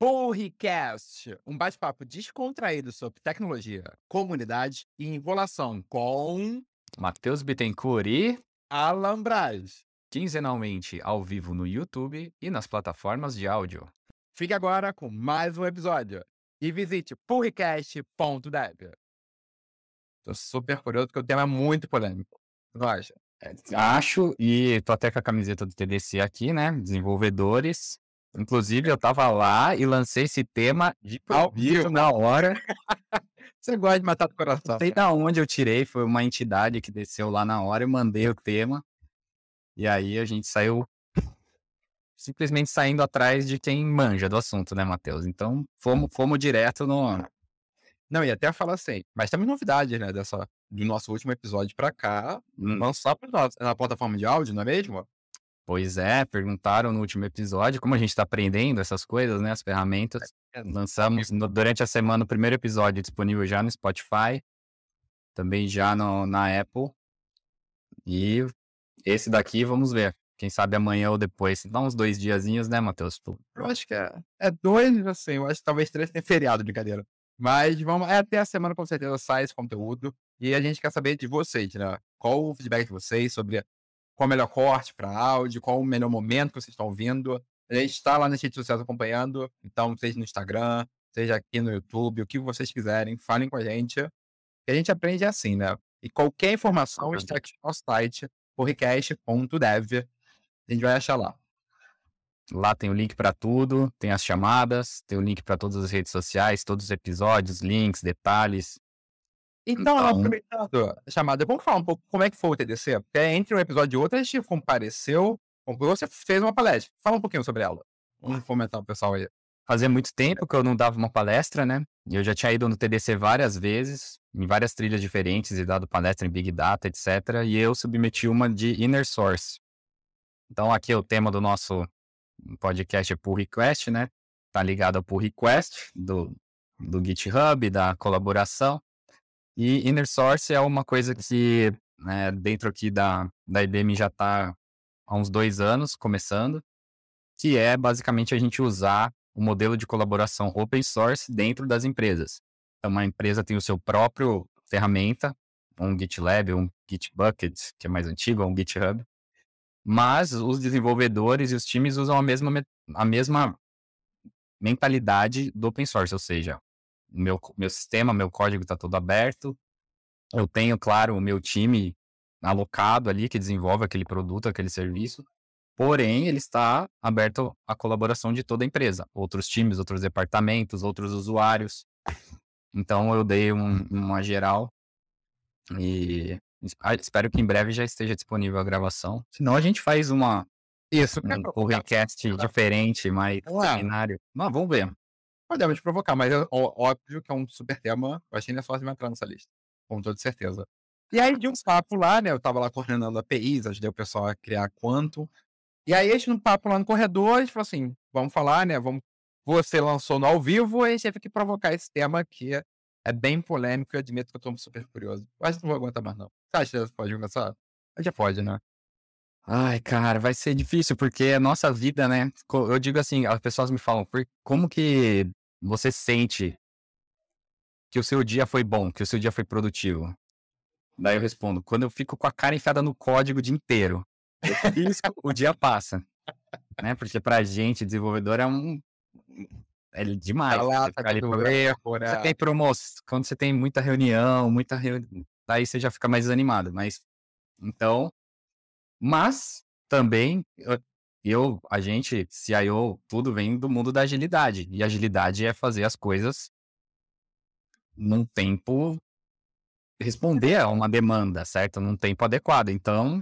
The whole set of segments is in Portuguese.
Porricast, um bate-papo descontraído sobre tecnologia, comunidade e enrolação com Matheus Bittencourt e Alan Braz. quinzenalmente ao vivo no YouTube e nas plataformas de áudio. Fique agora com mais um episódio e visite porricast.dev. Tô super curioso porque o tema é muito polêmico. Não acha? Acho, e tô até com a camiseta do TDC aqui, né? Desenvolvedores. Inclusive, eu tava lá e lancei esse tema de Ao vivo. na hora. Você gosta de matar do coração. Não sei da onde eu tirei, foi uma entidade que desceu lá na hora, eu mandei o tema. E aí a gente saiu simplesmente saindo atrás de quem manja do assunto, né, Matheus? Então, fomos, fomos direto no. Não, e até falar assim, mas também novidades, né, dessa, do nosso último episódio pra cá, Hum. não só pra nós, na plataforma de áudio, não é mesmo? Pois é, perguntaram no último episódio como a gente está aprendendo essas coisas, né? As ferramentas. Lançamos no- durante a semana o primeiro episódio disponível já no Spotify, também já no- na Apple. E esse daqui, vamos ver. Quem sabe amanhã ou depois. Dá uns dois diazinhos, né, Matheus? Tu- Eu acho que é, é dois, assim, eu acho que talvez três tem feriado, brincadeira. Mas vamos, é até a semana com certeza sai esse conteúdo. E a gente quer saber de vocês, né? Qual o feedback de vocês sobre qual o melhor corte para áudio, qual o melhor momento que vocês estão ouvindo. A gente está lá nas redes sociais acompanhando, então seja no Instagram, seja aqui no YouTube, o que vocês quiserem, falem com a gente. Que a gente aprende assim, né? E qualquer informação está aqui no nosso site, porricast.dev. A gente vai achar lá. Lá tem o link para tudo, tem as chamadas, tem o link para todas as redes sociais, todos os episódios, links, detalhes. Então, Então- aproveitando a chamada, vamos falar um pouco como é que foi o TDC? Porque entre um episódio e outro, a gente compareceu, você fez uma palestra. Fala um pouquinho sobre ela. Vamos fomentar o pessoal aí. Fazia muito tempo que eu não dava uma palestra, né? E Eu já tinha ido no TDC várias vezes, em várias trilhas diferentes, e dado palestra em Big Data, etc. E eu submeti uma de Inner Source. Então, aqui o tema do nosso podcast é Pull Request, né? Tá ligado ao Pull Request do, do GitHub, da colaboração. E Inner Source é uma coisa que, né, dentro aqui da, da IBM já tá há uns dois anos começando, que é basicamente a gente usar o modelo de colaboração open source dentro das empresas. Então, uma empresa tem o seu próprio ferramenta, um GitLab, um Gitbucket, que é mais antigo, um GitHub. Mas os desenvolvedores e os times usam a mesma, me- a mesma mentalidade do open source, ou seja, meu, meu sistema, meu código está todo aberto. Eu tenho, claro, o meu time alocado ali que desenvolve aquele produto, aquele serviço. Porém, ele está aberto à colaboração de toda a empresa, outros times, outros departamentos, outros usuários. Então, eu dei um- uma geral e ah, espero que em breve já esteja disponível a gravação. Senão, a gente faz uma, Isso. um podcast diferente, mais seminário. Mas vamos ver. Podemos provocar, mas é óbvio que é um super tema. Ainda é fácil de entrar nessa lista. Com toda certeza. E aí, de um papo lá, né? Eu tava lá coordenando APIs, ajudei o pessoal a criar Quantum. E aí, a gente, num papo lá no corredor, a gente falou assim: vamos falar, né? Vamos... Você lançou no ao vivo, e a gente teve que provocar esse tema que é, é bem polêmico. Eu admito que eu tô super curioso. Eu acho que não vou aguentar mais, não. Você acha que pode começar? Já pode, né? Ai, cara, vai ser difícil, porque a nossa vida, né? Eu digo assim, as pessoas me falam, "Por- como que você sente que o seu dia foi bom, que o seu dia foi produtivo? Daí eu respondo, quando eu fico com a cara enfiada no código o dia inteiro. Pisco, o dia passa. Né? Porque pra gente, desenvolvedor, é um. É demais. Lá, tá ali pro Você tem promoção, quando você tem muita reunião, muita reunião, daí você já fica mais desanimado, mas então, mas também eu, eu, a gente, CIO, tudo vem do mundo da agilidade, e agilidade é fazer as coisas num tempo responder a uma demanda, certo? Num tempo adequado. Então,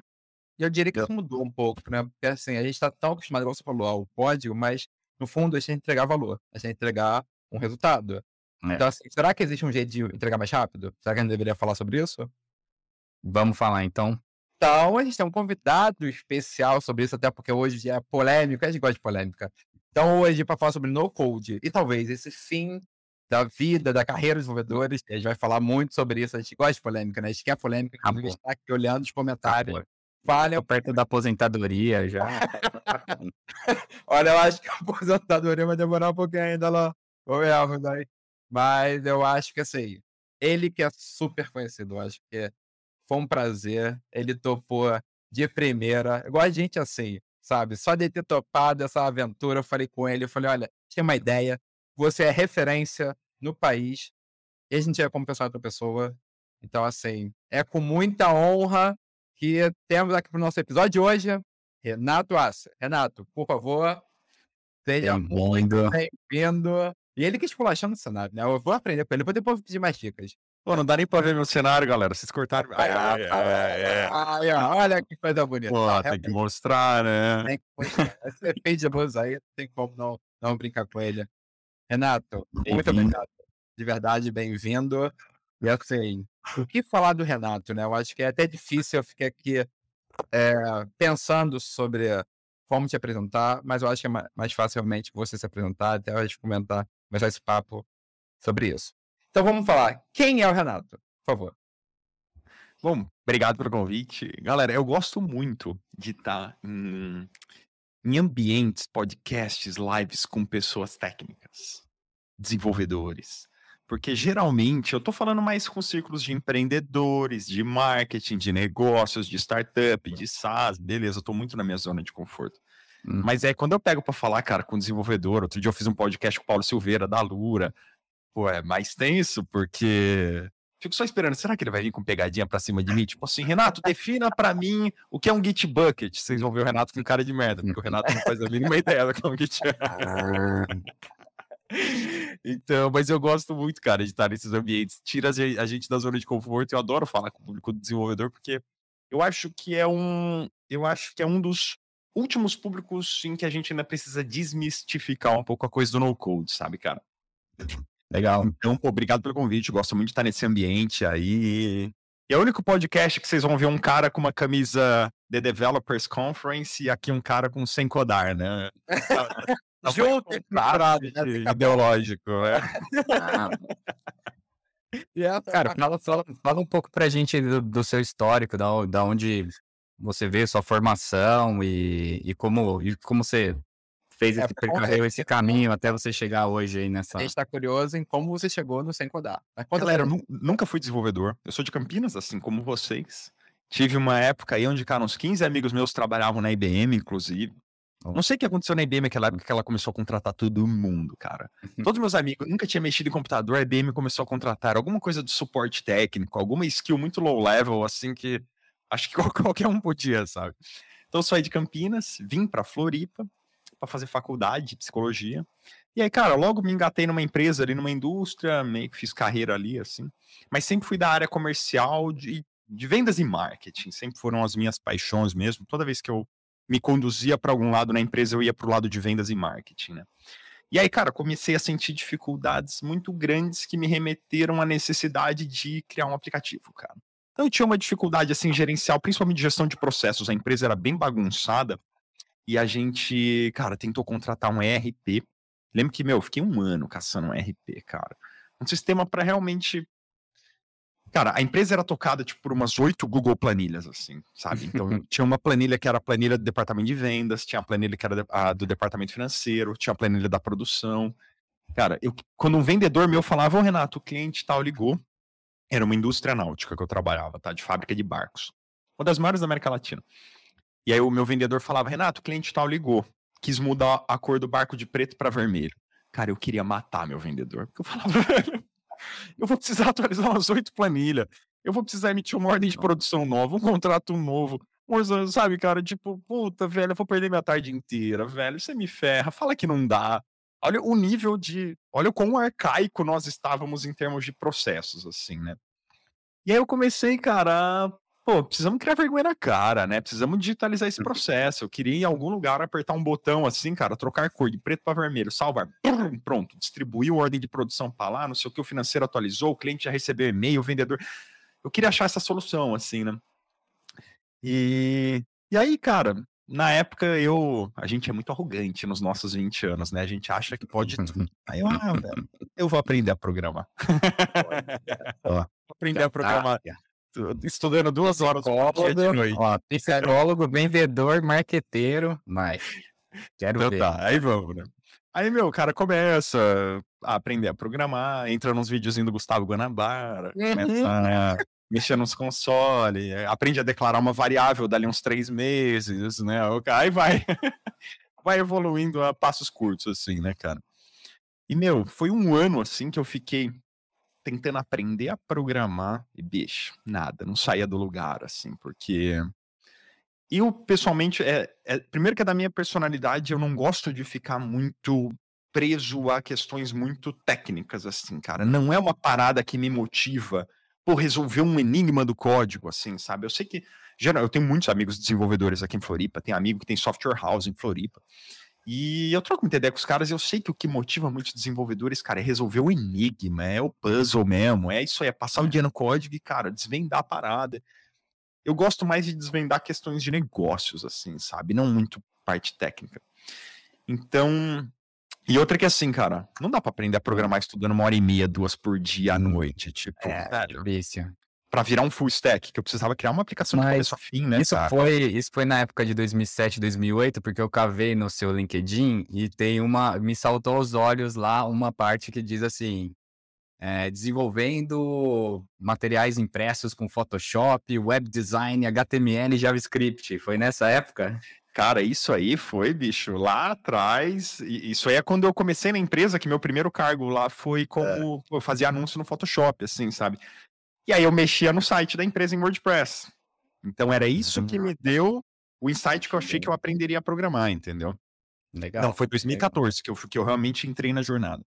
E eu diria que isso mudou um pouco, né? Porque assim, a gente tá tão acostumado, igual você falou, ao código, mas no fundo a gente tem que entregar valor, a gente tem que entregar um resultado. É. Então, assim, será que existe um jeito de entregar mais rápido? Será que a gente deveria falar sobre isso? vamos falar então. Então, a gente tem um convidado especial sobre isso, até porque hoje é polêmico, a gente gosta de polêmica. Então, hoje, para falar sobre no code e talvez esse fim da vida, da carreira dos desenvolvedores, a gente vai falar muito sobre isso. A gente gosta de polêmica, né? A gente quer polêmica, inclusive, a gente tá aqui olhando os comentários. Acabou. falem. perto da aposentadoria já. Olha, eu acho que a aposentadoria vai demorar um pouquinho ainda lá. Mas eu acho que assim, ele que é super conhecido, eu acho que foi um prazer. Ele topou de primeira, igual a gente assim, sabe? Só de ter topado essa aventura, eu falei com ele, eu falei, olha, tinha uma ideia, você é referência no país, e a gente é como pessoa outra pessoa. Então, assim, é com muita honra que temos aqui para o nosso episódio de hoje, Renato Asser. Renato, por favor, seja muito bem-vindo. E ele que esculachando o cenário, né? Eu vou aprender com ele, depois depois pedir mais dicas. Pô, não dá nem pra ver meu cenário, galera. Vocês cortaram. Ai, ai, ai, ai, ai, olha que coisa bonita. Pô, tá, tem que mostrar, né? Tem que mostrar. Esse efeito de aí, tem como não, não brincar com ele. Renato, muito obrigado. De verdade, bem-vindo. E assim, o que falar do Renato, né? Eu acho que é até difícil eu ficar aqui é, pensando sobre como te apresentar, mas eu acho que é mais facilmente você se apresentar, até a gente comentar, começar esse papo sobre isso. Então vamos falar. Quem é o Renato? Por favor. Bom, obrigado pelo convite. Galera, eu gosto muito de estar em, em ambientes, podcasts, lives com pessoas técnicas, desenvolvedores. Porque geralmente eu tô falando mais com círculos de empreendedores, de marketing, de negócios, de startup, de SaaS, beleza, eu tô muito na minha zona de conforto. Hum. Mas é quando eu pego para falar, cara, com desenvolvedor, outro dia eu fiz um podcast com o Paulo Silveira, da Lura, pô, é mais tenso, porque fico só esperando, será que ele vai vir com pegadinha pra cima de mim? Tipo assim, Renato, defina pra mim o que é um Git Bucket. Vocês vão ver o Renato com cara de merda, porque o Renato não faz a mínima ideia do que é um Git Então, mas eu gosto muito, cara, de estar nesses ambientes. Tira a gente da zona de conforto. Eu adoro falar com o público do desenvolvedor, porque eu acho que é um. Eu acho que é um dos últimos públicos em que a gente ainda precisa desmistificar um pouco a coisa do no-code, sabe, cara? Legal. Então, pô, obrigado pelo convite. Gosto muito de estar nesse ambiente aí. E é o único podcast que vocês vão ver um cara com uma camisa The Developers Conference e aqui um cara com sem codar, né? Junto, claro, né? ideológico, né? yeah, cara, fala, fala, fala, um pouco pra gente do, do seu histórico, da, da onde você veio, sua formação e, e, como, e como você fez é, esse percorreu esse caminho até você chegar hoje aí nessa. A gente tá curioso em como você chegou no Sem Codar. Galera, eu nunca fui desenvolvedor. Eu sou de Campinas, assim como vocês. Tive uma época aí onde, cara, uns 15 amigos meus trabalhavam na IBM, inclusive. Não sei o que aconteceu na IBM naquela época que ela começou a contratar todo mundo, cara. Todos meus amigos nunca tinha mexido em computador, a IBM começou a contratar alguma coisa de suporte técnico, alguma skill muito low level, assim que acho que qualquer um podia, sabe? Então eu saí de Campinas, vim para Floripa, para fazer faculdade de psicologia. E aí, cara, logo me engatei numa empresa ali, numa indústria, meio que fiz carreira ali, assim. Mas sempre fui da área comercial, de, de vendas e marketing. Sempre foram as minhas paixões mesmo. Toda vez que eu me conduzia para algum lado na empresa, eu ia para o lado de vendas e marketing, né? E aí, cara, comecei a sentir dificuldades muito grandes que me remeteram à necessidade de criar um aplicativo, cara. Então eu tinha uma dificuldade assim gerencial, principalmente de gestão de processos. A empresa era bem bagunçada e a gente, cara, tentou contratar um ERP. Lembro que, meu, fiquei um ano caçando um ERP, cara. Um sistema para realmente. Cara, a empresa era tocada tipo, por umas oito Google planilhas, assim, sabe? Então, tinha uma planilha que era a planilha do departamento de vendas, tinha a planilha que era a do departamento financeiro, tinha a planilha da produção. Cara, eu, quando um vendedor meu falava, ô Renato, o cliente tal ligou, era uma indústria náutica que eu trabalhava, tá? De fábrica de barcos. Uma das maiores da América Latina. E aí o meu vendedor falava, Renato, o cliente tal ligou, quis mudar a cor do barco de preto para vermelho. Cara, eu queria matar meu vendedor, porque eu falava, velho, eu vou precisar atualizar umas oito planilhas, eu vou precisar emitir uma ordem de produção nova, um contrato novo, sabe, cara, tipo, puta, velho, eu vou perder minha tarde inteira, velho, você me ferra, fala que não dá. Olha o nível de, olha o quão arcaico nós estávamos em termos de processos, assim, né? E aí eu comecei, cara, pô, precisamos criar vergonha na cara, né? Precisamos digitalizar esse uhum. processo. Eu queria em algum lugar apertar um botão assim, cara, trocar cor de preto para vermelho, salvar, pronto, distribuiu ordem de produção para lá, não sei o que, o financeiro atualizou, o cliente já recebeu e-mail, o vendedor. Eu queria achar essa solução, assim, né? E, e aí, cara, na época eu. A gente é muito arrogante nos nossos 20 anos, né? A gente acha que pode tudo. Aí eu, ah, velho, eu vou aprender a programar. aprender a programar estudando duas horas psicólogo, de noite. Ó, psicólogo, vendedor, marqueteiro, mas quero então, ver. Tá, aí vamos, né? Aí, meu, o cara começa a aprender a programar, entra nos videozinhos do Gustavo Guanabara, uhum. começa a mexer nos consoles, aprende a declarar uma variável dali uns três meses, né? Aí vai, vai evoluindo a passos curtos, assim, né, cara? E, meu, foi um ano, assim, que eu fiquei tentando aprender a programar e, bicho, nada, não saía do lugar, assim, porque eu, pessoalmente, é, é, primeiro que é da minha personalidade, eu não gosto de ficar muito preso a questões muito técnicas, assim, cara. Não é uma parada que me motiva por resolver um enigma do código, assim, sabe? Eu sei que, geral, eu tenho muitos amigos desenvolvedores aqui em Floripa, tem amigo que tem software house em Floripa, e eu troco muita ideia com os caras, e eu sei que o que motiva muitos desenvolvedores, cara, é resolver o enigma, é o puzzle mesmo, é isso aí, é passar o dia no código e, cara, desvendar a parada eu gosto mais de desvendar questões de negócios, assim, sabe? Não muito parte técnica. Então. E outra que é assim, cara, não dá para aprender a programar estudando uma hora e meia, duas por dia à noite. Tipo, é, velho. Vício. Pra virar um full stack, que eu precisava criar uma aplicação Mas de começo a fim, né? Isso foi, isso foi na época de 2007, 2008, porque eu cavei no seu LinkedIn e tem uma. Me saltou aos olhos lá uma parte que diz assim: é, desenvolvendo materiais impressos com Photoshop, web design, HTML e JavaScript. Foi nessa época? Cara, isso aí foi, bicho, lá atrás. Isso aí é quando eu comecei na empresa, que meu primeiro cargo lá foi é. como é. eu fazia anúncio no Photoshop, assim, sabe? E aí eu mexia no site da empresa em WordPress. Então era isso que me deu o insight que eu achei que eu aprenderia a programar, entendeu? Legal. Não, foi 2014 que eu, que eu realmente entrei na jornada.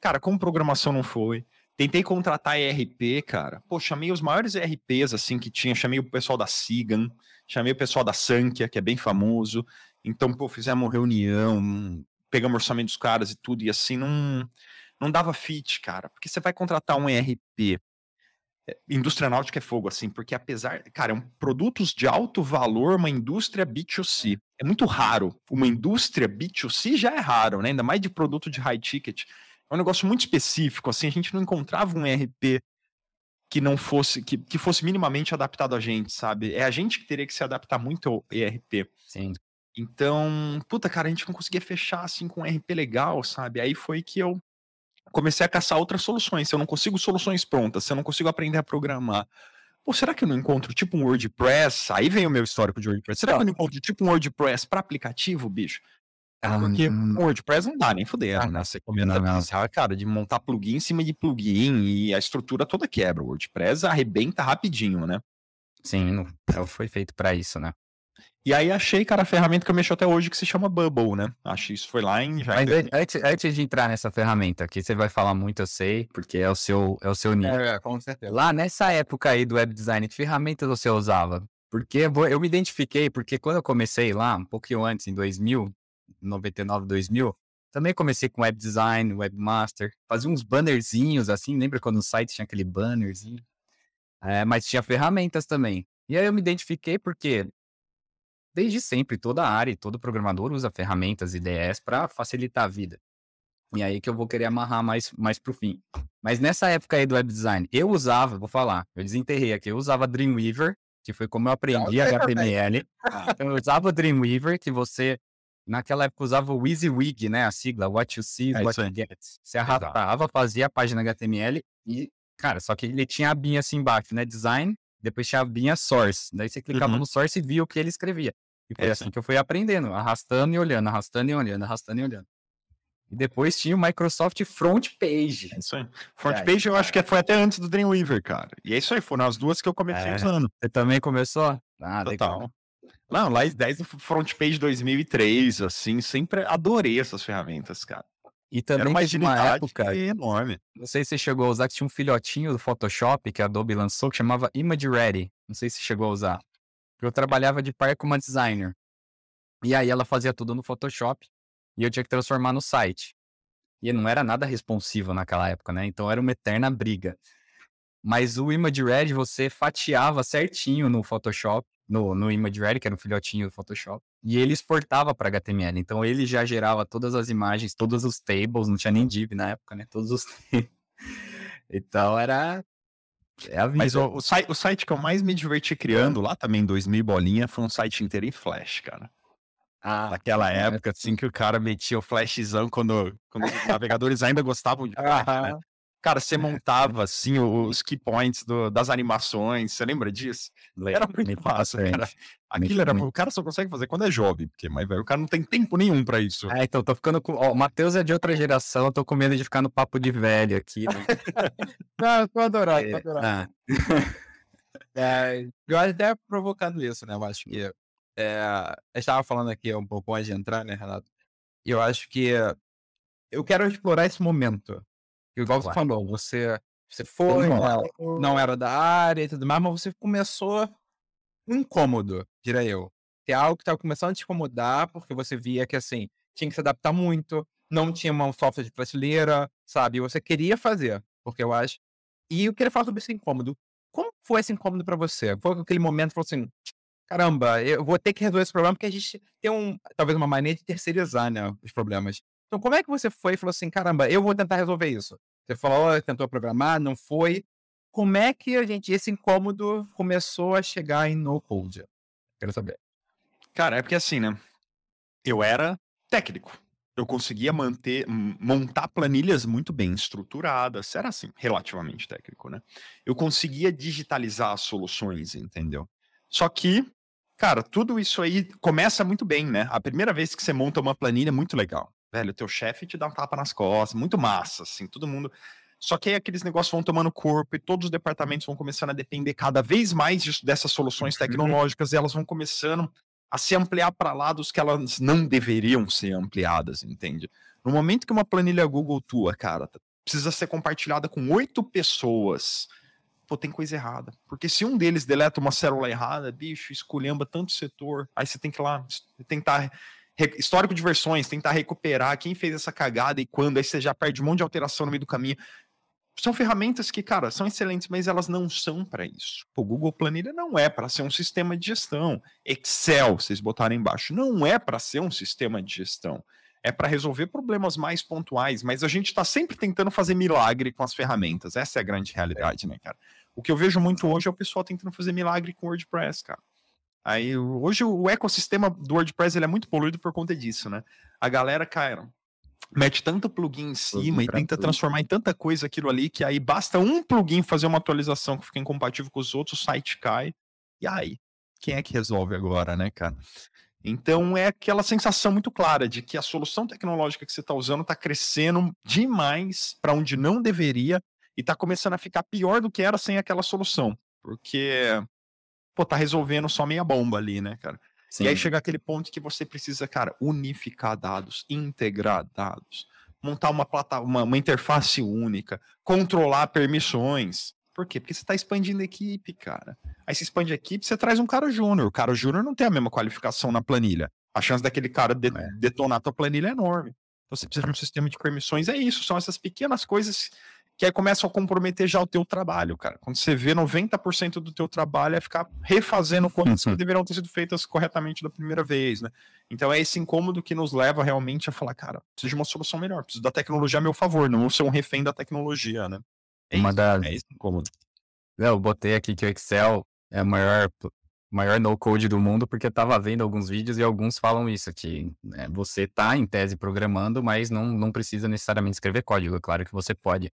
Cara, como programação não foi. Tentei contratar ERP, cara. Pô, chamei os maiores ERPs, assim, que tinha. Chamei o pessoal da Sigan, chamei o pessoal da Sankia, que é bem famoso. Então, pô, fizemos uma reunião, pegamos orçamento dos caras e tudo, e assim, não, não dava fit, cara. Porque você vai contratar um ERP. Indústria náutica é fogo, assim, porque apesar. Cara, é um produtos de alto valor, uma indústria B2C. É muito raro. Uma indústria B2C já é raro, né? Ainda mais de produto de high ticket é um negócio muito específico, assim, a gente não encontrava um ERP que não fosse, que, que fosse minimamente adaptado a gente, sabe? É a gente que teria que se adaptar muito ao ERP. Sim. Então, puta, cara, a gente não conseguia fechar assim com um ERP legal, sabe? Aí foi que eu comecei a caçar outras soluções. Se eu não consigo soluções prontas, se eu não consigo aprender a programar, pô, será que eu não encontro tipo um WordPress? Aí vem o meu histórico de WordPress. Será que eu não encontro tipo um WordPress para aplicativo, bicho? Ah, porque hum, WordPress não dá nem fuder, ah, né? Você comenta não, cara, de montar plugin em cima de plugin e a estrutura toda quebra. O WordPress arrebenta rapidinho, né? Sim, é, foi feito para isso, né? E aí achei, cara, a ferramenta que eu mexo até hoje que se chama Bubble, né? Acho que isso foi lá em... Já Mas antes, antes de entrar nessa ferramenta, que você vai falar muito, eu sei, porque é o seu, é o seu nível. É, com certeza. Lá nessa época aí do web design, que ferramentas você usava? Porque eu me identifiquei, porque quando eu comecei lá, um pouquinho antes, em 2000, 99, 2000, também comecei com web design, webmaster, fazia uns bannerzinhos assim, lembra quando no site tinha aquele bannerzinho? É, mas tinha ferramentas também. E aí eu me identifiquei porque desde sempre toda área, todo programador usa ferramentas, IDEs para facilitar a vida. E aí que eu vou querer amarrar mais mais pro fim. Mas nessa época aí do web design, eu usava, vou falar, eu desenterrei aqui, eu usava Dreamweaver, que foi como eu aprendi HTML. eu usava Dreamweaver, que você Naquela época usava o WYSIWYG, né? A sigla What You See, é What You Get. Você arrastava, fazia a página HTML e, cara, só que ele tinha a binha assim embaixo, né? Design, depois tinha a Source. Daí você clicava uhum. no Source e via o que ele escrevia. E foi é assim que eu fui aprendendo, arrastando e olhando, arrastando e olhando, arrastando e olhando. E depois tinha o Microsoft Front Page. É isso aí. Front aí, Page eu acho que foi até antes do Dreamweaver, cara. E é isso aí, foram as duas que eu comecei é. usando. Você também começou? Ah, Total. Legal. Não, lá 10 do Front Page 2003, assim, sempre adorei essas ferramentas, cara. E também Era uma, uma época enorme. Não sei se você chegou a usar, que tinha um filhotinho do Photoshop que a Adobe lançou, que chamava Image Ready. Não sei se chegou a usar. Eu trabalhava de par com uma designer. E aí ela fazia tudo no Photoshop e eu tinha que transformar no site. E não era nada responsivo naquela época, né? Então era uma eterna briga. Mas o Image Ready você fatiava certinho no Photoshop no, no ImageReady, que era um filhotinho do Photoshop, e ele exportava para HTML. Então ele já gerava todas as imagens, todos os tables, não tinha nem div na época, né? Todos os Então era É a vida. Mas o, o, site, o site que eu mais me diverti criando, lá também, 2000 bolinha, foi um site inteiro em Flash, cara. Ah, Naquela época, assim, que o cara metia o flashzão quando, quando os navegadores ainda gostavam de flash, né? Cara, você montava, assim, os key points do- das animações, você lembra disso? Era muito fácil, cara. Aquilo era... O cara só consegue fazer quando é jovem, porque, mas, velho, o cara não tem tempo nenhum pra isso. Ah, então tô ficando com. Ó, o Matheus é de outra geração, eu tô com medo de ficar no papo de velho aqui. né? Não, eu tô adorando, tô É, ah, É, eu acho até provocando isso, né? Eu acho que. É, eu estava falando aqui um pouco antes de entrar, né, Renato? Eu acho que eu quero explorar esse momento. Igual você Claro. falou, você, você foi, Não, né, não era da área e tudo mais, mas você começou incômodo, diria eu. Que é algo que estava começando a te incomodar, porque você via que, assim, tinha que se adaptar muito, não tinha uma software de prateleira, sabe? E você queria fazer, porque eu acho. E eu queria falar sobre esse incômodo. Como foi esse incômodo pra você? Foi aquele momento que falou assim: caramba, eu vou ter que resolver esse problema, porque a gente tem um, talvez uma maneira de terceirizar, né, os problemas. Então, como é que você foi e falou assim: caramba, eu vou tentar resolver isso? Você falou, tentou programar, não foi. Como é que a gente, esse incômodo começou a chegar em no code? Quero saber. Cara, é porque assim, né? Eu era técnico. Eu conseguia manter, montar planilhas muito bem estruturadas. Era assim, relativamente técnico, né? Eu conseguia digitalizar as soluções, entendeu? Só que, cara, tudo isso aí começa muito bem, né? A primeira vez que você monta uma planilha é muito legal. Velho, teu chefe te dá um tapa nas costas, muito massa, assim, todo mundo. Só que aí aqueles negócios vão tomando corpo e todos os departamentos vão começando a depender cada vez mais disso- dessas soluções tecnológicas e elas vão começando a se ampliar para lados que elas não deveriam ser ampliadas, entende? No momento que uma planilha Google tua, cara, precisa ser compartilhada com oito pessoas, pô, tem coisa errada. Porque se um deles deleta uma célula errada, bicho, esculhamba tanto setor, aí você tem que ir lá tentar. Histórico de versões, tentar recuperar quem fez essa cagada e quando, aí você já perde um monte de alteração no meio do caminho. São ferramentas que, cara, são excelentes, mas elas não são para isso. O Google Planilha não é para ser um sistema de gestão. Excel, vocês botarem embaixo, não é para ser um sistema de gestão. É para resolver problemas mais pontuais, mas a gente está sempre tentando fazer milagre com as ferramentas. Essa é a grande realidade, né, cara? O que eu vejo muito hoje é o pessoal tentando fazer milagre com WordPress, cara. Aí, hoje o ecossistema do WordPress ele é muito poluído por conta disso, né? A galera, cara, mete tanto plugin em cima e pra tenta tudo. transformar em tanta coisa aquilo ali que aí basta um plugin fazer uma atualização que fica incompatível com os outros, o site cai. E aí, quem é que resolve agora, né, cara? Então é aquela sensação muito clara de que a solução tecnológica que você está usando está crescendo demais para onde não deveria e está começando a ficar pior do que era sem aquela solução, porque pô, tá resolvendo só meia bomba ali, né, cara? sim. E aí chega aquele ponto que você precisa, cara, unificar dados, integrar dados, montar uma, uma, uma interface única, controlar permissões. Por quê? Porque você está expandindo a equipe, cara. Aí você expande a equipe, você traz um cara júnior. O cara júnior não tem a mesma qualificação na planilha. A chance daquele cara de É. detonar a tua planilha é enorme. Então você precisa de um sistema de permissões. É isso, são essas pequenas coisas que aí começam a comprometer já o teu trabalho, cara. Quando você vê 90% do teu trabalho é ficar refazendo coisas que Uhum. deveriam ter sido feitas corretamente da primeira vez, né? Então é esse incômodo que nos leva realmente a falar, cara, preciso de uma solução melhor, preciso da tecnologia a meu favor, não ser um refém da tecnologia, né? É Uma isso, das- é esse incômodo. Eu botei aqui que o Excel é o maior, maior no-code do mundo, porque eu tava vendo alguns vídeos e alguns falam isso, que né, você tá em tese programando, mas não, não precisa necessariamente escrever código, é claro que você pode.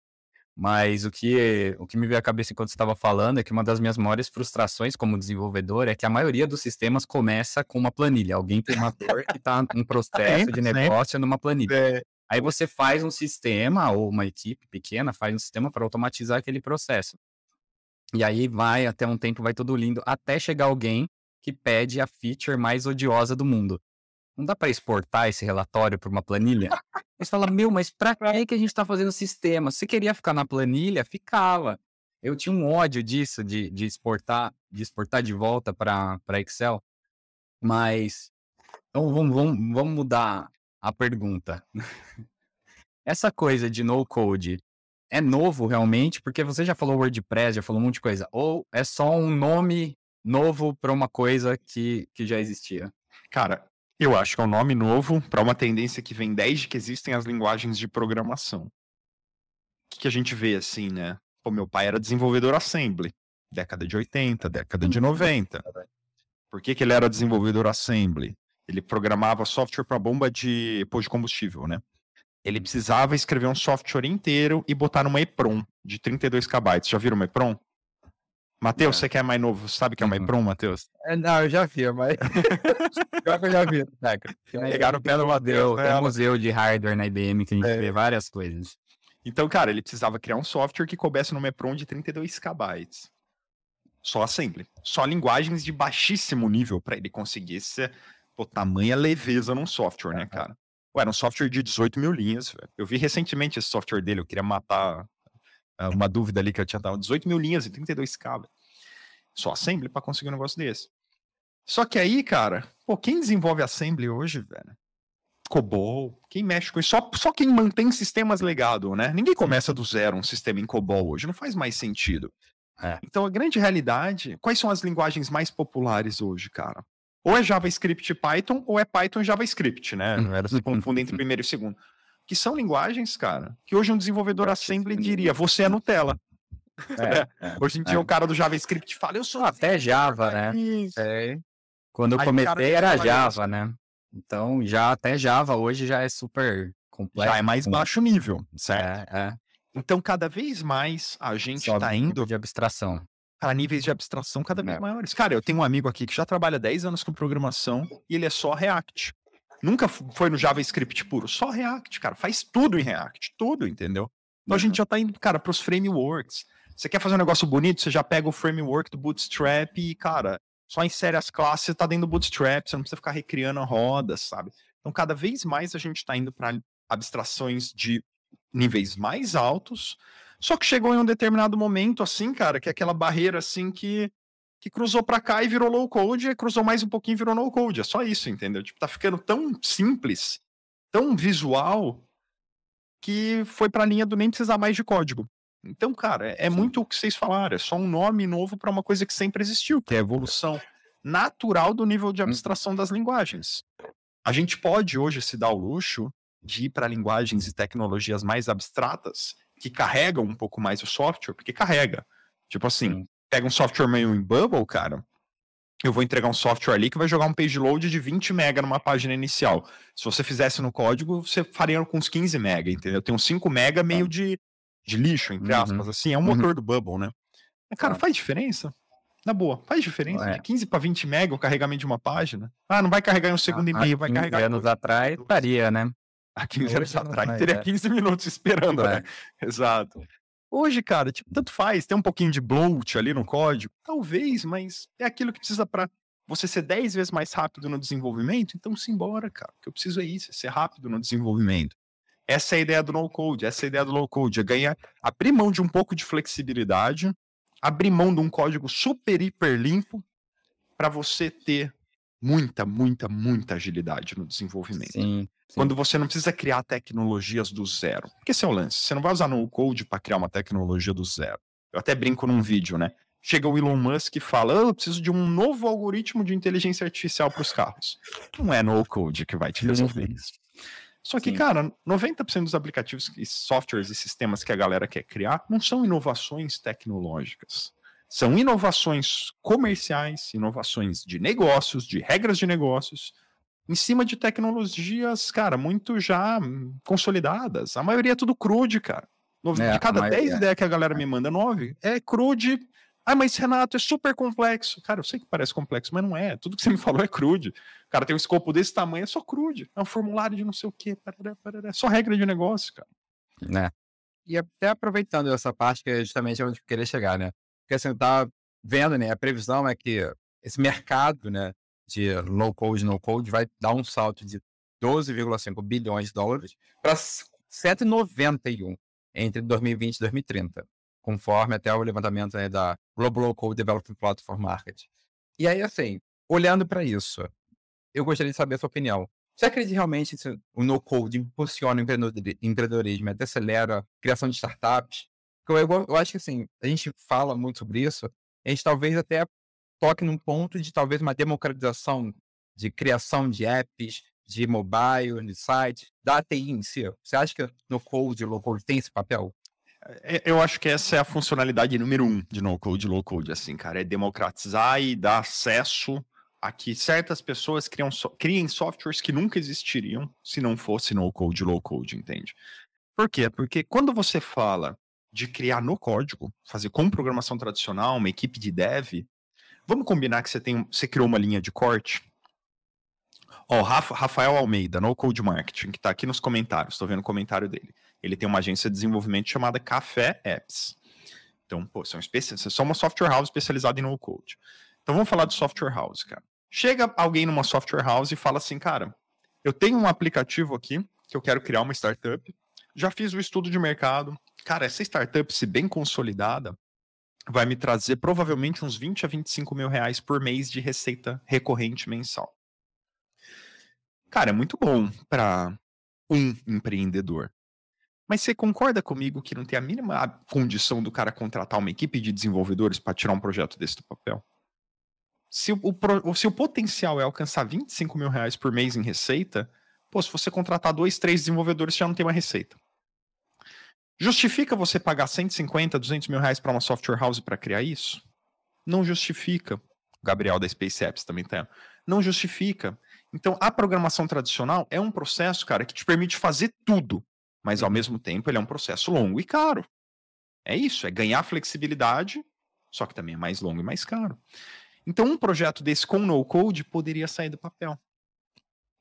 Mas o que, o que me veio à cabeça enquanto você estava falando é que uma das minhas maiores frustrações como desenvolvedor é que a maioria dos sistemas começa com uma planilha. Alguém tem uma dor que está um processo de negócio numa planilha. É, Aí você faz um sistema, ou uma equipe pequena faz um sistema para automatizar aquele processo. E aí vai, até um tempo vai tudo lindo, até chegar alguém que pede a feature mais odiosa do mundo. Não dá para exportar esse relatório para uma planilha? Você fala, meu, mas pra que que a gente tá fazendo sistema? Se queria ficar na planilha, ficava. Eu tinha um ódio disso, de, de exportar, de exportar de volta para Excel. Mas então vamos, vamos, vamos mudar a pergunta. Essa coisa de no code é novo realmente? Porque você já falou WordPress, já falou um monte de coisa. Ou é só um nome novo para uma coisa que, que já existia? Cara, eu acho que é um nome novo para uma tendência que vem desde que existem as linguagens de programação. O que, que a gente vê assim, né? Pô, meu pai era desenvolvedor assembly, década de 80, década de 90. Por que, que ele era desenvolvedor assembly? Ele programava software para bomba de pôr de combustível, né? Ele precisava escrever um software inteiro e botar numa EPROM de 32 KB. Já viram uma EPROM? Matheus, É. você que é mais novo, sabe o que é uma Uhum. EPROM, Matheus? É, não, eu já vi, mas. Pior que eu já vi. Pegaram o pé do Matheus. Tem um museu de hardware na IBM que a gente É. vê várias coisas. Então, cara, ele precisava criar um software que coubesse numa EPROM de 32 KB. Só assembly. Só linguagens de baixíssimo nível para ele conseguir ser, pô, tamanha leveza num software, né, cara? Ué, era um software de 18 mil linhas, velho. Eu vi recentemente esse software dele, eu queria matar uma dúvida ali que eu tinha dado. 18 mil linhas e 32k. velho. Só assembly para conseguir um negócio desse. Só que aí, cara, pô, quem desenvolve assembly hoje, velho? COBOL, quem mexe com isso? Só, só quem mantém sistemas legado, né? Ninguém começa do zero um sistema em COBOL hoje, não faz mais sentido. É. Então, a grande realidade, quais são as linguagens mais populares hoje, cara? Ou é JavaScript e Python, ou é Python e JavaScript, né? Hum. Era se confunde entre primeiro e segundo. Que são linguagens, cara, que hoje um desenvolvedor assembly diria, você é Nutella. É, é. Hoje em dia É. o cara do JavaScript fala, eu sou Até Java, né? Isso. É. Quando eu Aí comecei era Java, né? Então, já até Java hoje já é super complexo. Já é mais baixo nível, certo? É, é. Então, cada vez mais a gente Sobe tá o indo de abstração. para níveis de abstração cada vez É. maiores. Cara, eu tenho um amigo aqui que já trabalha 10 anos com programação e ele é só React. Nunca foi no JavaScript puro, só React, cara. Faz tudo em React, tudo, entendeu? Então a gente já tá indo, cara, pros frameworks. Você quer fazer um negócio bonito, você já pega o framework do Bootstrap e, cara, só insere as classes, você tá dentro do Bootstrap, você não precisa ficar recriando a roda, sabe? Então, cada vez mais a gente tá indo para abstrações de níveis mais altos, só que chegou em um determinado momento, assim, cara, que é aquela barreira, assim, que, que cruzou pra cá e virou low code, e cruzou mais um pouquinho e virou no code. É só isso, entendeu? Tipo, tá ficando tão simples, tão visual, que foi pra linha do nem precisar mais de código. Então, cara, é, é muito o que vocês falaram, é só um nome novo para uma coisa que sempre existiu, que é a evolução natural do nível de abstração das linguagens. A gente pode hoje se dar o luxo de ir para linguagens e tecnologias mais abstratas que carregam um pouco mais o software, porque carrega. Tipo assim, Sim. Pega um software meio em Bubble, cara, eu vou entregar um software ali que vai jogar um page load de 20 mega numa página inicial. Se você fizesse no código, você faria com uns 15 mega, entendeu? Tem uns 5 mega meio de, de lixo, entre Uhum. aspas, assim, é um Uhum. motor do Bubble, né? Mas, cara, Tá. faz diferença? Na boa, faz diferença. É. De 15 para 20 mega o carregamento de uma página. Ah, não vai carregar em um segundo e Há meio, vai 15 carregar em anos dois atrás estaria, né? Há 15 anos atrás, teria é. 15 minutos esperando, né? É. Exato. Hoje, cara, tipo, tanto faz, tem um pouquinho de bloat ali no código, talvez, mas é aquilo que precisa para você ser 10 vezes mais rápido no desenvolvimento, então simbora, cara. O que eu preciso é isso, é ser rápido no desenvolvimento. Essa é a ideia do no code, essa é a ideia do low code, é ganhar, abrir mão de um pouco de flexibilidade, abrir mão de um código super hiper limpo para você ter muita, muita, muita agilidade no desenvolvimento Sim. Sim. quando você não precisa criar tecnologias do zero. Porque esse é o lance. Você não vai usar no code para criar uma tecnologia do zero. Eu até brinco num vídeo, né? Chega o Elon Musk e fala: "Ah, eu preciso de um novo algoritmo de inteligência artificial para os carros. Não é no code que vai te resolver isso. Só que, Sim. cara, 90% dos aplicativos e softwares e sistemas que a galera quer criar não são inovações tecnológicas. São inovações comerciais, inovações de negócios, de regras de negócios, em cima de tecnologias, cara, muito já consolidadas. A maioria é tudo crude, cara. No- É, de cada a 10 maioria. ideias que a galera me manda, 9 é crude. Ah, mas Renato, é super complexo. Cara, eu sei que parece complexo, mas não é. Tudo que você me falou é crude. O cara tem um escopo desse tamanho, é só crude. É um formulário de não sei o quê. Parará, parará. É só regra de negócio, cara. Né? E até aproveitando essa parte que é justamente onde eu queria chegar, né? Porque assim, eu tava vendo, né? A previsão é que esse mercado, né? De low code, no code vai dar um salto de 12,5 bilhões de dólares para 7,91 entre 2020 e 2030, conforme até o levantamento da Global Low Code Development Platform Market. E aí, assim, olhando para isso, eu gostaria de saber a sua opinião. Você acredita realmente que o no-code impulsiona o empreendedor- empreendedorismo, até acelera a criação de startups? Eu, eu- eu acho que assim, a gente fala muito sobre isso, a gente talvez até toque num ponto de talvez uma democratização de criação de apps, de mobile, de site, da ATI em si. Você acha que no code, low code tem esse papel? É, eu acho que essa é a funcionalidade número um de no-code e low-code, assim, cara. É democratizar e dar acesso a que certas pessoas criam criem softwares que nunca existiriam se não fosse no-code e low-code, entende? Por quê? Porque quando você fala de criar no código, fazer com programação tradicional, uma equipe de dev, vamos combinar que você, tem, você criou uma linha de corte? Ó, oh, Rafael Almeida, no Code Marketing, que está aqui nos comentários, estou vendo o comentário dele. Ele tem uma agência de desenvolvimento chamada Café Apps. Então, pô, são especi... são uma software house especializada em no code. Então vamos falar de software house, cara. Chega alguém numa software house e fala assim, cara, eu tenho um aplicativo aqui que eu quero criar uma startup. Já fiz o estudo de mercado. Cara, essa startup, se bem consolidada, vai me trazer provavelmente uns 20 a 25 mil reais por mês de receita recorrente mensal. Cara, é muito bom para um empreendedor. Mas você concorda comigo que não tem a mínima condição do cara contratar uma equipe de desenvolvedores para tirar um projeto desse do papel? Se o, o, se o potencial é alcançar 25 mil reais por mês em receita, pô, se você contratar dois, três desenvolvedores, você já não tem uma receita. Justifica você pagar 150, 200 mil reais para uma software house para criar isso? Não justifica. O Gabriel da Space Apps também tem. Não justifica. Então, a programação tradicional é um processo, cara, que te permite fazer tudo mas ao mesmo tempo ele é um processo longo e caro. É isso, é ganhar flexibilidade, só que também é mais longo e mais caro. Então, um projeto desse com no code poderia sair do papel.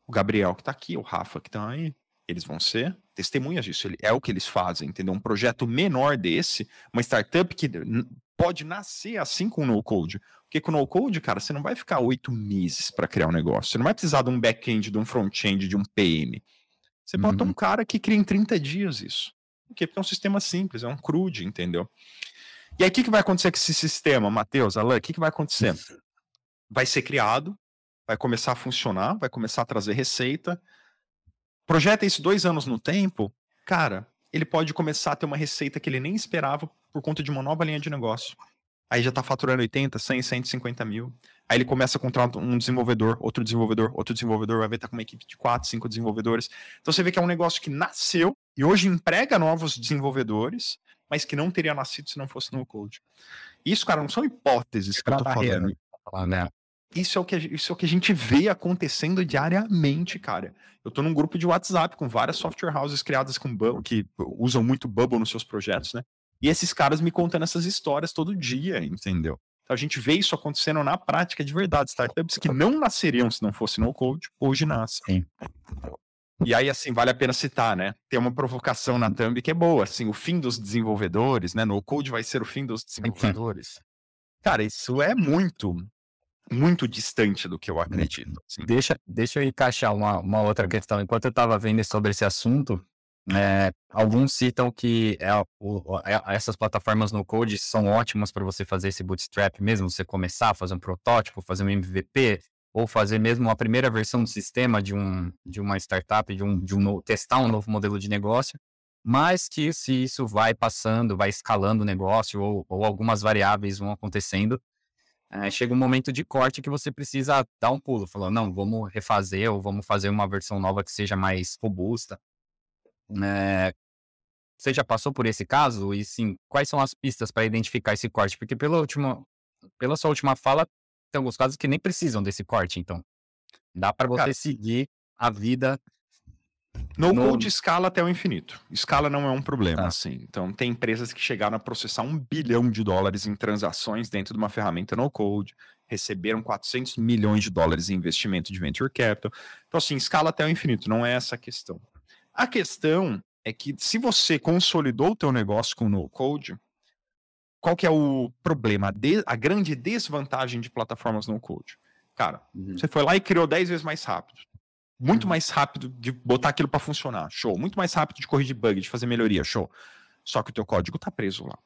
O Gabriel que está aqui, o Rafa que está aí, eles vão ser testemunhas disso. É o que eles fazem, entendeu? Um projeto menor desse, uma startup que pode nascer assim com no code. Porque com no code, cara, você não vai ficar oito meses para criar um negócio. Você não vai precisar de um back-end, de um front-end, de um PM. Você uhum. bota um cara que cria em 30 dias isso. Por quê? Porque é um sistema simples, é um crude, entendeu? E aí, o que, que vai acontecer com esse sistema, Matheus, Alain? O que, que vai acontecer? Vai ser criado, vai começar a funcionar, vai começar a trazer receita. Projeta isso dois anos no tempo, cara, ele pode começar a ter uma receita que ele nem esperava por conta de uma nova linha de negócio. Aí já está faturando 80, 100, 150 mil. Aí ele começa a contratar um desenvolvedor, outro desenvolvedor, outro desenvolvedor, vai ver tá com uma equipe de quatro, cinco desenvolvedores. Então você vê que é um negócio que nasceu e hoje emprega novos desenvolvedores, mas que não teria nascido se não fosse no code. Isso, cara, não são hipóteses que eu tô falando. Né? Isso é, o que, isso é o que a gente vê acontecendo diariamente, cara. Eu tô num grupo de WhatsApp com várias software houses criadas com Bubble, que usam muito Bubble nos seus projetos, né? E esses caras me contando essas histórias todo dia, entendeu? a gente vê isso acontecendo na prática de verdade. Startups que não nasceriam se não fosse no code, hoje nascem. E aí, assim, vale a pena citar, né? Tem uma provocação na thumb que é boa, assim, o fim dos desenvolvedores, né? No code vai ser o fim dos desenvolvedores. Cara, isso é muito, muito distante do que eu acredito. Assim. Deixa, deixa eu encaixar uma, uma outra questão. Enquanto eu estava vendo sobre esse assunto, é, alguns citam que é, o, é, essas plataformas no code são ótimas para você fazer esse bootstrap mesmo, você começar a fazer um protótipo, fazer um MVP, ou fazer mesmo a primeira versão do sistema de, um, de uma startup, de um, de um testar um novo modelo de negócio, mas que se isso vai passando, vai escalando o negócio, ou, ou algumas variáveis vão acontecendo, é, chega um momento de corte que você precisa dar um pulo, falando, não, vamos refazer, ou vamos fazer uma versão nova que seja mais robusta. É, você já passou por esse caso? E sim, quais são as pistas para identificar esse corte? Porque pela, última, pela sua última fala, tem alguns casos que nem precisam desse corte, então. Dá para você Cara, seguir a vida. No, no code escala até o infinito. Escala não é um problema, tá. assim. Então, tem empresas que chegaram a processar um bilhão de dólares em transações dentro de uma ferramenta no code, receberam 400 milhões de dólares em investimento de venture capital. Então, assim, escala até o infinito, não é essa a questão. A questão é que se você consolidou o teu negócio com no code, qual que é o problema? A grande desvantagem de plataformas no code. Cara, uhum. você foi lá e criou 10 vezes mais rápido. Muito uhum. mais rápido de botar aquilo para funcionar, show. Muito mais rápido de corrigir bug, de fazer melhoria, show. Só que o teu código tá preso lá.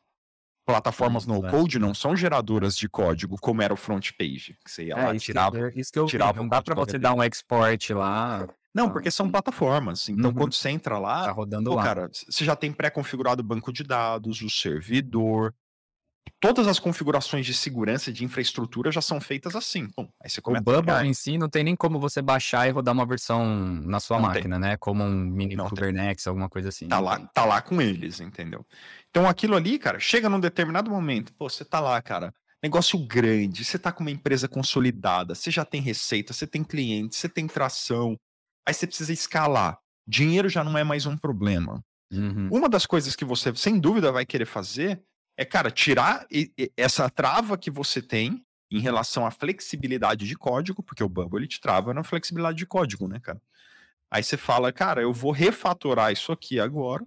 Plataformas no code não são geradoras de código como era o front page, que você ia é, lá, isso tirava, que, isso que eu tirava não dá para você dar um export lá não, porque são plataformas. Então, uhum. quando você entra lá, tá rodando pô, lá. cara, você já tem pré-configurado o banco de dados, o servidor. Todas as configurações de segurança de infraestrutura já são feitas assim. Bom, aí você O Bubble em si não tem nem como você baixar e rodar uma versão na sua Não tem. máquina, né? Como um mini Não tem. Kubernetes, alguma coisa assim. tá lá, tem. tá lá com eles, entendeu? Então aquilo ali, cara, chega num determinado momento, pô, você tá lá, cara, negócio grande, você tá com uma empresa consolidada, você já tem receita, você tem cliente, você tem tração, aí você precisa escalar. Dinheiro já não é mais um problema. Uhum. Uma das coisas que você, sem dúvida, vai querer fazer é, cara, tirar essa trava que você tem em relação à flexibilidade de código, porque o Bubble ele te trava na flexibilidade de código, né, cara? Aí você fala, cara, eu vou refatorar isso aqui agora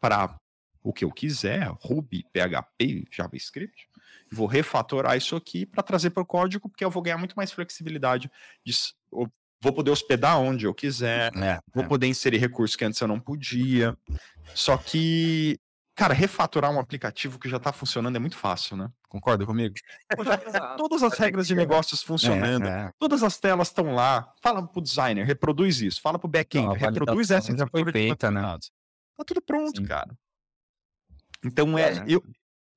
para o que eu quiser, Ruby, PHP, JavaScript. Vou refatorar isso aqui para trazer para o código, porque eu vou ganhar muito mais flexibilidade. De, vou poder hospedar onde eu quiser, É, Vou é. poder inserir recursos que antes eu não podia. Só que, cara, refatorar um aplicativo que já tá funcionando é muito fácil, né? Concorda comigo? Todas as regras de negócios funcionando, É, é. todas as telas estão lá. Fala pro designer, reproduz isso. Fala pro back-end, reproduz essa já foi feita, né? Tá tudo pronto, Sim. cara. Então, é, É. eu,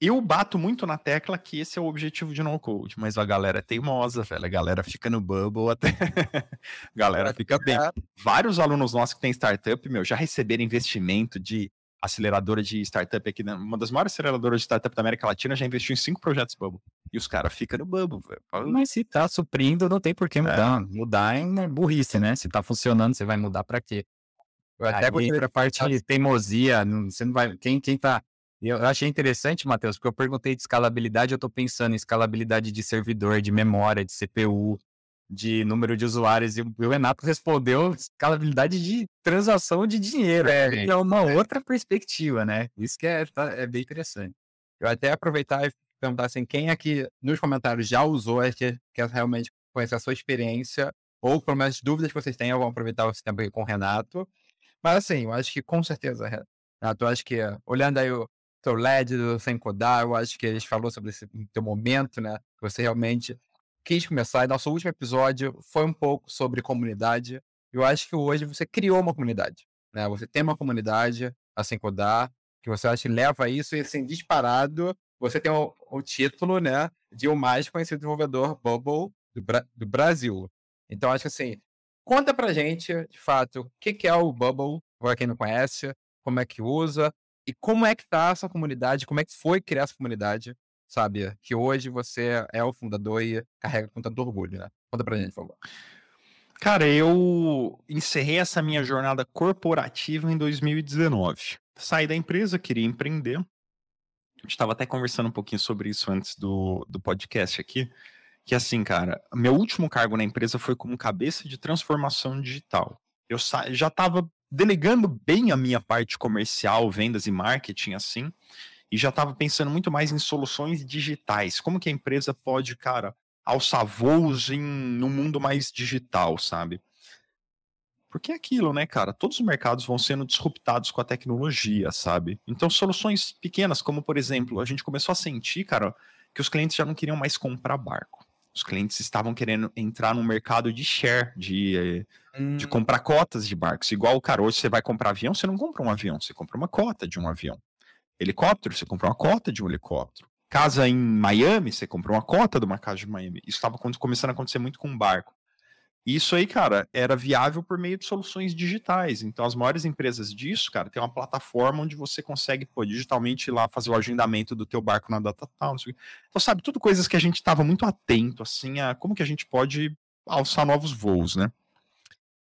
eu bato muito na tecla que esse é o objetivo de no-code, mas a galera é teimosa, velho. A galera fica no bubble até. a galera fica bem. Vários alunos nossos que têm startup, meu, já receberam investimento de aceleradora de startup aqui, uma das maiores aceleradoras de startup da América Latina já investiu em cinco projetos Bubble. E os caras ficam no Bubble. Fala, Mas se tá suprindo, não tem por que mudar. Mudar é uma burrice, né? Se tá funcionando, você vai mudar pra quê? Eu até Aí gostaria entra a parte de teimosia, não- você não vai. Quem, quem tá. Eu achei interessante, Matheus, porque eu perguntei de escalabilidade, eu tô pensando em escalabilidade de servidor, de memória, de CPU, de número de usuários, e o Renato respondeu escalabilidade de transação de dinheiro. É. É, uma outra perspectiva, né? Isso que é, tá- é bem interessante. Eu até aproveitar e perguntar assim, quem aqui nos comentários já usou, é que quer realmente conhecer a sua experiência, ou pelo menos dúvidas que vocês tenham, vão aproveitar esse tempo aqui com o Renato. Mas assim, eu acho que com certeza, Renato, eu acho que olhando aí o teu LED do Sem Codar, eu acho que gente falou sobre esse teu momento, né? Você realmente quis começar, e nosso último episódio foi um pouco sobre comunidade. Eu acho que hoje você criou uma comunidade, né? Você tem uma comunidade a Sem Codar, que você acha que leva isso e assim, disparado, você tem o, o título, né, de o mais conhecido desenvolvedor Bubble do, Bra- do Brasil. Então, acho que assim, conta pra gente, de fato, o que, que é o Bubble, para quem não conhece, como é que usa, e como é que tá essa comunidade, como é que foi criar essa comunidade, sabe? Que hoje você é o fundador e carrega com tanto orgulho, né? Conta pra gente, por favor. Cara, eu encerrei essa minha jornada corporativa em 2019. Saí da empresa, queria empreender. A gente estava até conversando um pouquinho sobre isso antes do, do podcast aqui. Que assim, cara, meu último cargo na empresa foi como cabeça de transformação digital. Eu já estava delegando bem a minha parte comercial, vendas e marketing, assim, e já estava pensando muito mais em soluções digitais. Como que a empresa pode, cara, alçar voos em num mundo mais digital, sabe? Porque é aquilo, né, cara? Todos os mercados vão sendo disruptados com a tecnologia, sabe? Então, soluções pequenas, como por exemplo, a gente começou a sentir, cara, que os clientes já não queriam mais comprar barco. Os clientes estavam querendo entrar no mercado de share, de, eh, Hum. de comprar cotas de barcos. Igual, cara, hoje você vai comprar avião, você não compra um avião, você compra uma cota de um avião. Helicóptero, você compra uma cota de um helicóptero. Casa em Miami, você compra uma cota de uma casa de Miami. Isso estava começando a acontecer muito com barco. E isso aí, cara, era viável por meio de soluções digitais. Então, as maiores empresas disso, cara, tem uma plataforma onde você consegue, pô, digitalmente ir lá fazer o agendamento do teu barco na data tal. Então, sabe, tudo coisas que a gente estava muito atento, assim, a como que a gente pode alçar novos voos, né?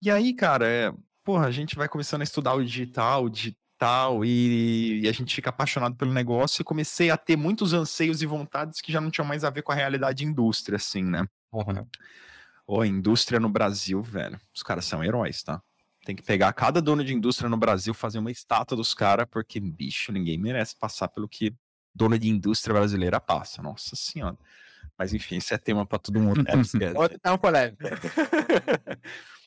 E aí, cara, é, porra, a gente vai começando a estudar o digital, digital, e, e a gente fica apaixonado pelo negócio e comecei a ter muitos anseios e vontades que já não tinham mais a ver com a realidade indústria, assim, né? Ô, indústria no Brasil, velho, os caras são heróis, tá? Tem que pegar cada dono de indústria no Brasil, fazer uma estátua dos caras, porque, bicho, ninguém merece passar pelo que dono de indústria brasileira passa. Nossa senhora. Mas enfim, isso é tema pra todo mundo. Outro é um polêmico.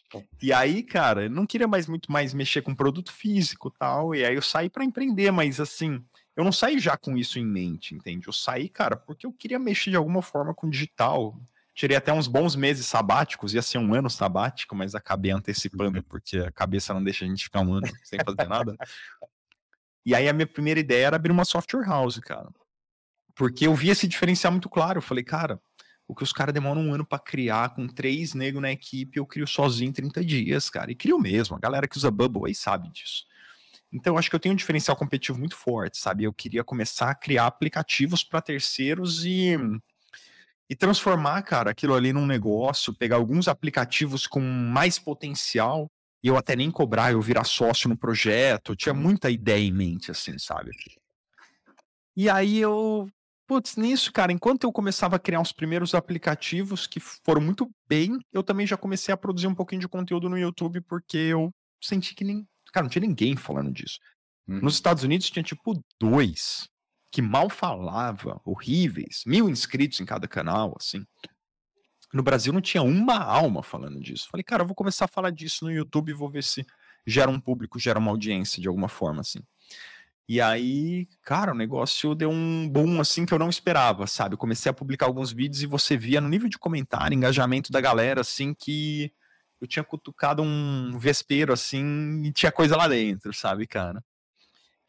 E aí, cara, eu não queria mais muito mais mexer com produto físico e tal. E aí eu saí para empreender, mas assim, eu não saí já com isso em mente, entende? Eu saí, cara, porque eu queria mexer de alguma forma com digital. Tirei até uns bons meses sabáticos, ia ser um ano sabático, mas acabei antecipando, porque a cabeça não deixa a gente ficar um ano sem fazer nada. E aí a minha primeira ideia era abrir uma software house, cara. Porque eu vi esse diferencial muito claro. Eu falei, cara, o que os caras demoram um ano para criar com três negros na equipe, eu crio sozinho em 30 dias, cara. E crio mesmo. A galera que usa Bubble aí sabe disso. Então, acho que eu tenho um diferencial competitivo muito forte, sabe? Eu queria começar a criar aplicativos para terceiros e, e transformar, cara, aquilo ali num negócio, pegar alguns aplicativos com mais potencial e eu até nem cobrar, eu virar sócio no projeto. Eu tinha muita ideia em mente, assim, sabe? E aí eu Putz, nisso, cara, enquanto eu começava a criar os primeiros aplicativos que foram muito bem, eu também já comecei a produzir um pouquinho de conteúdo no YouTube, porque eu senti que nem. Cara, não tinha ninguém falando disso. Uhum. Nos Estados Unidos tinha tipo dois que mal falava, horríveis, mil inscritos em cada canal, assim. No Brasil não tinha uma alma falando disso. Falei, cara, eu vou começar a falar disso no YouTube e vou ver se gera um público, gera uma audiência de alguma forma, assim. E aí, cara, o negócio deu um boom assim que eu não esperava, sabe? Eu comecei a publicar alguns vídeos e você via no nível de comentário, engajamento da galera, assim, que eu tinha cutucado um vespeiro, assim, e tinha coisa lá dentro, sabe, cara?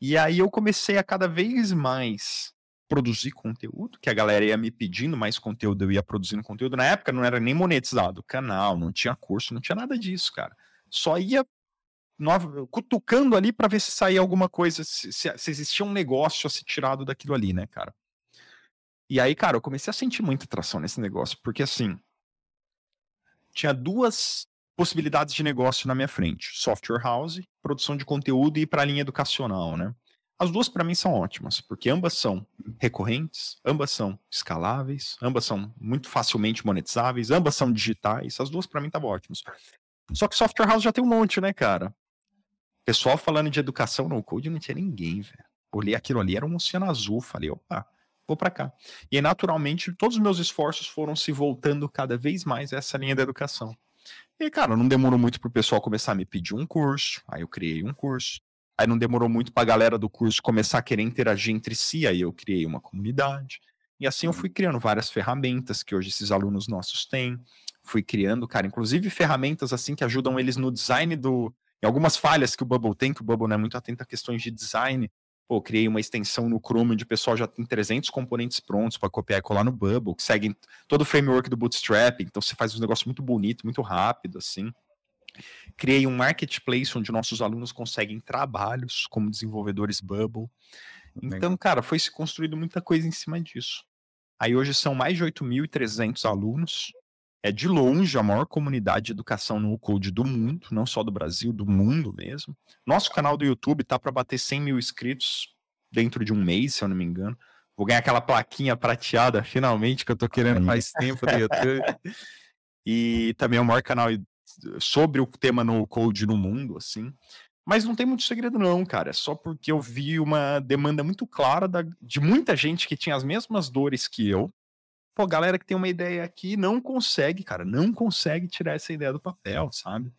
E aí eu comecei a cada vez mais produzir conteúdo, que a galera ia me pedindo mais conteúdo, eu ia produzindo conteúdo. Na época não era nem monetizado o canal, não tinha curso, não tinha nada disso, cara. Só ia no, cutucando ali para ver se saía alguma coisa, se, se, se, existia um negócio a ser tirado daquilo ali, né, cara? E aí, cara, eu comecei a sentir muita atração nesse negócio, porque assim, tinha duas possibilidades de negócio na minha frente: software house, produção de conteúdo e para a linha educacional, né? As duas para mim são ótimas, porque ambas são recorrentes, ambas são escaláveis, ambas são muito facilmente monetizáveis, ambas são digitais. As duas para mim estavam ótimas. Só que software house já tem um monte, né, cara? Pessoal falando de educação no code não tinha ninguém, velho. Olhei aquilo ali, era um oceano azul. Falei, opa, vou para cá. E aí, naturalmente, todos os meus esforços foram se voltando cada vez mais a essa linha da educação. E, cara, não demorou muito pro pessoal começar a me pedir um curso. Aí eu criei um curso. Aí não demorou muito pra galera do curso começar a querer interagir entre si. Aí eu criei uma comunidade. E assim eu fui criando várias ferramentas que hoje esses alunos nossos têm. Fui criando, cara, inclusive ferramentas assim que ajudam eles no design do, em algumas falhas que o Bubble tem, que o Bubble não é muito atento a questões de design. Pô, criei uma extensão no Chrome onde o pessoal já tem 300 componentes prontos para copiar e colar no Bubble, que seguem todo o framework do Bootstrap, então você faz um negócio muito bonito, muito rápido, assim. Criei um marketplace onde nossos alunos conseguem trabalhos como desenvolvedores Bubble. Então, cara, foi se construído muita coisa em cima disso. Aí hoje são mais de 8.300 alunos, é de longe a maior comunidade de educação no code do mundo, não só do Brasil, do mundo mesmo. Nosso canal do YouTube tá para bater 100 mil inscritos dentro de um mês, se eu não me engano. Vou ganhar aquela plaquinha prateada, finalmente, que eu tô querendo faz tempo do YouTube. e também é o maior canal sobre o tema no code no mundo, assim. Mas não tem muito segredo, não, cara. É só porque eu vi uma demanda muito clara da, de muita gente que tinha as mesmas dores que eu, Pô, galera que tem uma ideia aqui não consegue, cara, não consegue tirar essa ideia do papel, sabe?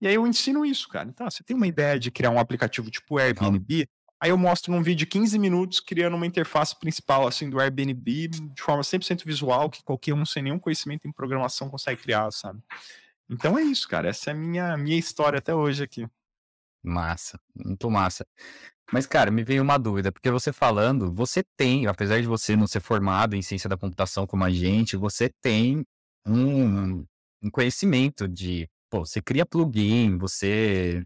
E aí eu ensino isso, cara. Tá, você tem uma ideia de criar um aplicativo tipo Airbnb? Aí eu mostro num vídeo de 15 minutos criando uma interface principal assim do Airbnb de forma 100% visual que qualquer um sem nenhum conhecimento em programação consegue criar, sabe? Então é isso, cara. Essa é a minha minha história até hoje aqui. Massa, muito massa. Mas, cara, me veio uma dúvida, porque você falando, você tem, apesar de você não ser formado em ciência da computação como a gente, você tem um, um conhecimento de, pô, você cria plugin, você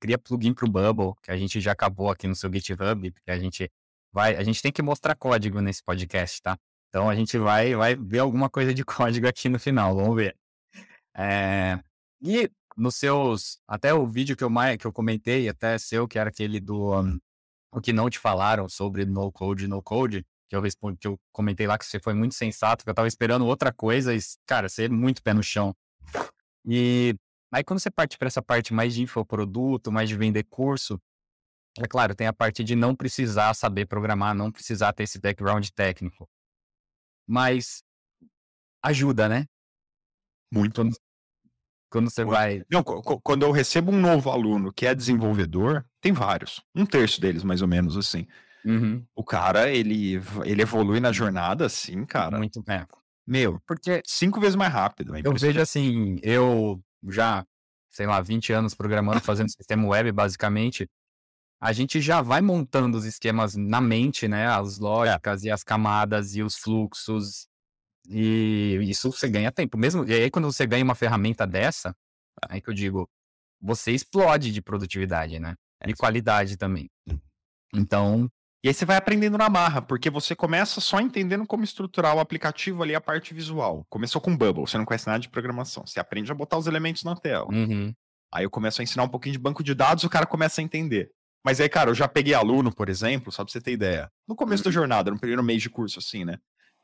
cria plugin para o Bubble, que a gente já acabou aqui no seu GitHub, porque a gente vai, a gente tem que mostrar código nesse podcast, tá? Então a gente vai, vai ver alguma coisa de código aqui no final, vamos ver. É, e nos seus. Até o vídeo que eu, que eu comentei, até seu, que era aquele do. Um, o que não te falaram sobre no code, no code, que eu respondi, que eu comentei lá que você foi muito sensato, que eu tava esperando outra coisa, e, cara, você é muito pé no chão. E aí quando você parte para essa parte mais de infoproduto, mais de vender curso, é claro, tem a parte de não precisar saber programar, não precisar ter esse background técnico. Mas ajuda, né? Muito. Quando, quando você vai. Não, quando eu recebo um novo aluno que é desenvolvedor, tem vários. Um terço deles, mais ou menos, assim. Uhum. O cara, ele, ele evolui na jornada, assim, cara. Muito bem. Meu, porque cinco vezes mais rápido. É eu vejo assim, eu já, sei lá, 20 anos programando, fazendo sistema web, basicamente. a gente já vai montando os esquemas na mente, né? As lógicas e as camadas e os fluxos. E isso você ganha tempo. Mesmo, e aí, quando você ganha uma ferramenta dessa, aí que eu digo, você explode de produtividade, né? E qualidade também. Então, E aí você vai aprendendo na marra, porque você começa só entendendo como estruturar o aplicativo ali, a parte visual. Começou com Bubble, você não conhece nada de programação. Você aprende a botar os elementos na tela. uhum, Aí eu começo a ensinar um pouquinho de banco de dados, o cara começa a entender. Mas aí, cara, eu já peguei aluno, por exemplo, só pra você ter ideia. No começo da jornada, no primeiro mês de curso, assim, né?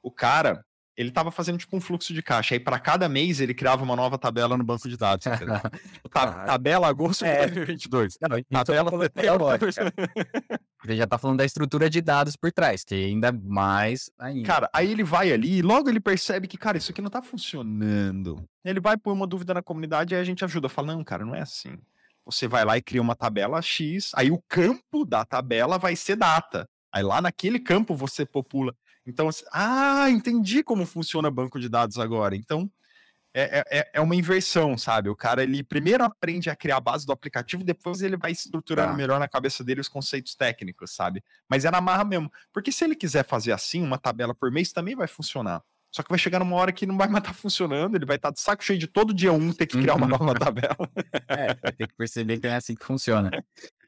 O cara, ele tava fazendo tipo um fluxo de caixa. Aí para cada mês ele criava uma nova tabela no banco de dados. Tipo, tabela agosto de É. 2022. Não, Tabela setembro. Você já tá falando da estrutura de dados por trás, que ainda mais ainda. Cara, aí ele vai ali e logo ele percebe que, cara, isso aqui não tá funcionando. Ele vai pôr uma dúvida na comunidade e aí a gente ajuda. Fala, não, cara, não é assim. Você vai lá e cria uma tabela X, aí o campo da tabela vai ser data. Aí lá naquele campo você popula. Então, assim, ah, entendi como funciona banco de dados agora. Então, é, é- é, é uma inversão, sabe? O cara, ele primeiro aprende a criar a base do aplicativo, depois ele vai estruturando Tá. melhor na cabeça dele os conceitos técnicos, sabe? Mas é na marra mesmo. Porque se ele quiser fazer assim, uma tabela por mês, também vai funcionar. Só que vai chegar numa hora que não vai mais estar funcionando, ele vai estar de saco cheio de todo dia um ter que criar uma Uhum. nova tabela. É, vai ter que perceber que não é assim que funciona.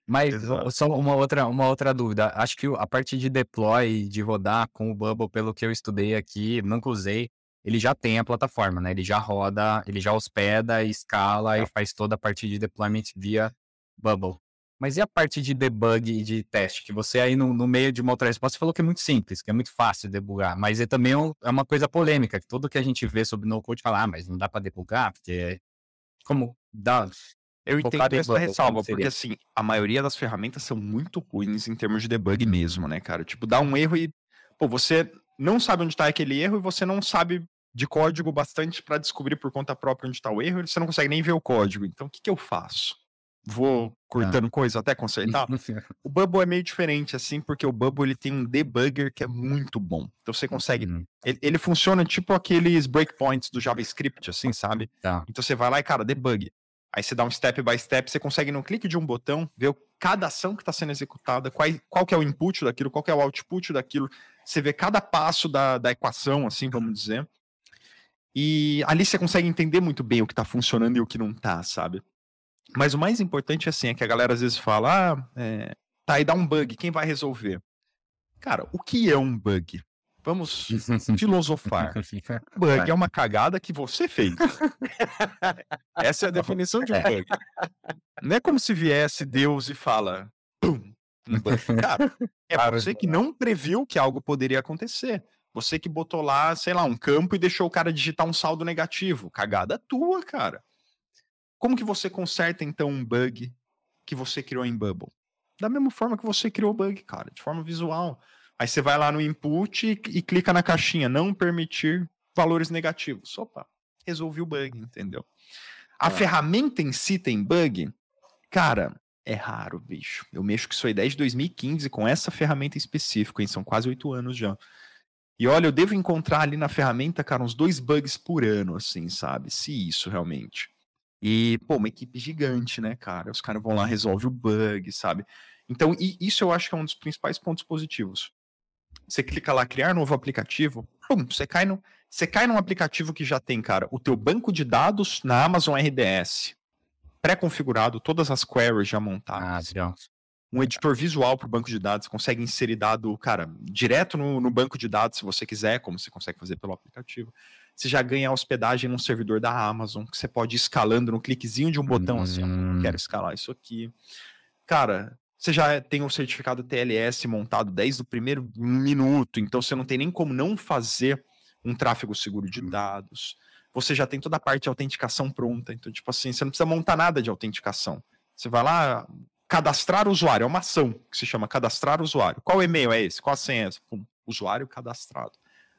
Mas Exato. só uma outra, uma outra dúvida. Acho que a parte de deploy, de rodar com o Bubble, pelo que eu estudei aqui, nunca usei, ele já tem a plataforma, né? Ele já roda, ele já hospeda, escala e faz toda a parte de deployment via Bubble. Mas e a parte de debug e de teste? Que você aí no, no meio de uma outra resposta falou que é muito simples, que é muito fácil debugar. Mas é também um- é uma coisa polêmica, que tudo que a gente vê sobre no-code fala, ah, mas não dá pra debugar, porque como dá, Eu entendo essa Bubble, ressalva, porque assim, a maioria das ferramentas são muito ruins em termos de debug mesmo, né, cara? Tipo, dá um erro e, pô, você não sabe onde tá aquele erro e você não sabe de código bastante pra descobrir por conta própria onde tá o erro, e você não consegue nem ver o código. Então, o que que eu faço? Vou cortando coisa até consertar? O Bubble é meio diferente, assim, porque o Bubble ele tem um debugger que é muito bom. Então você consegue. Hum, Ele, ele funciona tipo aqueles breakpoints do JavaScript, assim, sabe? Tá. Então você vai lá e, cara, debug. Aí você dá um step by step, você consegue, num clique de um botão, ver cada ação que está sendo executada, qual, qual que é o input daquilo, qual que é o output daquilo. Você vê cada passo da, da equação, assim, vamos dizer. E ali você consegue entender muito bem o que está funcionando e o que não tá, sabe? Mas o mais importante, assim, é que a galera às vezes fala, ah, é, tá, aí dá um bug, quem vai resolver? Cara, o que é um bug? Vamos filosofar. Bug é uma cagada que você fez. Essa é a definição de um bug. Não é como se viesse Deus e fala. "Pum", um bug. Cara, é você que não previu que algo poderia acontecer. Você que botou lá, sei lá, um campo e deixou o cara digitar um saldo negativo. Cagada tua, cara. Como que você conserta então um bug que você criou em Bubble? Da mesma forma que você criou o bug, cara, de forma visual. Aí você vai lá no input e, e clica na caixinha, não permitir valores negativos. Opa, resolvi o bug, entendeu? A Ah. ferramenta em si tem bug? Cara, é raro, bicho. Eu mexo com isso aí desde 2015 com essa ferramenta específica, hein? São quase oito anos já. E olha, eu devo encontrar ali na ferramenta, cara, uns dois bugs por ano, assim, sabe? Se isso realmente. E, pô, uma equipe gigante, né, cara? Os caras vão lá, resolve o bug, sabe? Então, isso eu acho que é um dos principais pontos positivos. Você clica lá, criar novo aplicativo, pum, você cai, no, você cai num aplicativo que já tem, cara, o teu banco de dados na Amazon RDS, pré-configurado, todas as queries já Ah, montadas legal. um editor visual para o banco de dados, consegue inserir dado, cara, direto no, no banco de dados, se você quiser, como você consegue fazer pelo aplicativo. Você já ganha hospedagem num servidor da Amazon, que você pode ir escalando no cliquezinho de um botão, assim, ó, Hum. quero escalar isso aqui. Cara, você já tem o certificado TLS montado desde o primeiro minuto, então você não tem nem como não fazer um tráfego seguro de dados. Você já tem toda a parte de autenticação pronta, então, tipo assim, você não precisa montar nada de autenticação. Você vai lá, cadastrar usuário, é uma ação que se chama cadastrar usuário. Qual e-mail é esse? Qual a senha é essa? Pum, usuário cadastrado.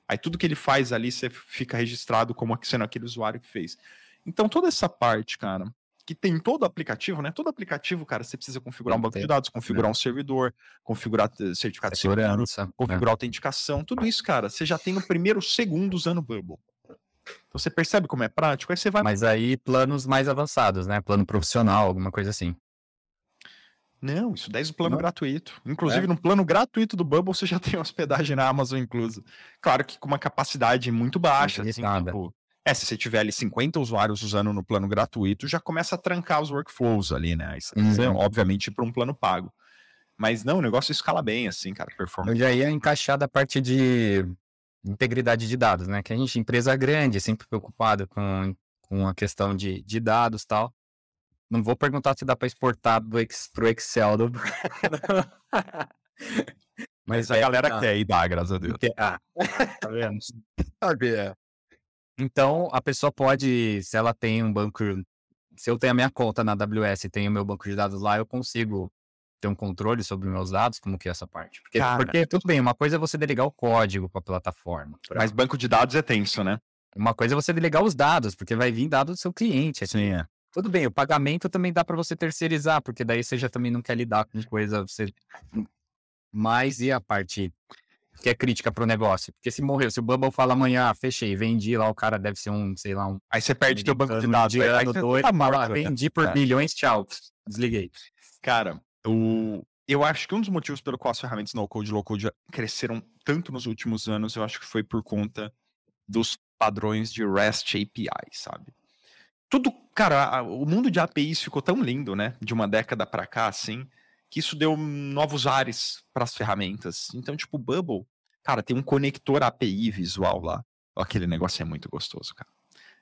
Aí tudo que ele faz ali, você fica registrado como sendo aquele usuário que fez. Então toda essa parte, cara, que tem todo aplicativo, né? Todo aplicativo, cara, você precisa configurar um Tem banco de dados, configurar um servidor, configurar eh, certificado de segurança, né? configurar autenticação, tudo isso, cara, você já tem no primeiro segundo usando o Bubble. Então você percebe como é prático, aí você vai Mas aí planos mais avançados, né? Plano profissional, alguma coisa assim. Não, isso 10 o plano Não? gratuito. Inclusive, É? no plano gratuito do Bubble, você já tem hospedagem na Amazon incluso. Claro que com uma capacidade muito baixa, assim, tipo... É, se você tiver ali 50 usuários usando no plano gratuito, já começa a trancar os workflows ali, né? Aí você precisa, Uhum. obviamente, ir para um plano pago. Mas não, o negócio escala bem, assim, cara, Eu performance. já ia encaixar da parte de integridade de dados, né? Que a gente, empresa grande, sempre preocupado com, com a questão de, de dados e tal. Não vou perguntar se dá para exportar do ex, pro Excel do. Mas a é, galera tá. quer e dá, graças a Deus. Porque- ah, tá vendo? Sabe, é. Então, a pessoa pode, se ela tem um banco, se eu tenho a minha conta na AWS e tenho o meu banco de dados lá, eu consigo ter um controle sobre meus dados, como que é essa parte? Porque, Cara. porque tudo bem, uma coisa é você delegar o código para a plataforma. pra- Mas banco de dados é tenso, né? Uma coisa é você delegar os dados, porque vai vir dado do seu cliente. assim. é. Tudo bem, o pagamento também dá para você terceirizar, porque daí você já também não quer lidar com coisa. Você... Mas e a parte que é crítica para o negócio? Porque se morreu, se o Bubble fala amanhã, ah, fechei, vendi lá, o cara deve ser um, sei lá, um Aí você perde teu banco de dados. aí- você doido, tá fala, morto, né? vendi por É. bilhões, tchau, desliguei. Cara, o... eu acho que um dos motivos pelo qual as ferramentas no code e low code cresceram tanto nos últimos anos, eu acho que foi por conta dos padrões de REST API, sabe? Tudo, cara, o mundo de APIs ficou tão lindo, né? De uma década pra cá, assim, que isso deu novos ares para as ferramentas. Então, tipo, o Bubble, cara, tem um conector API visual lá. Aquele negócio é muito gostoso, cara.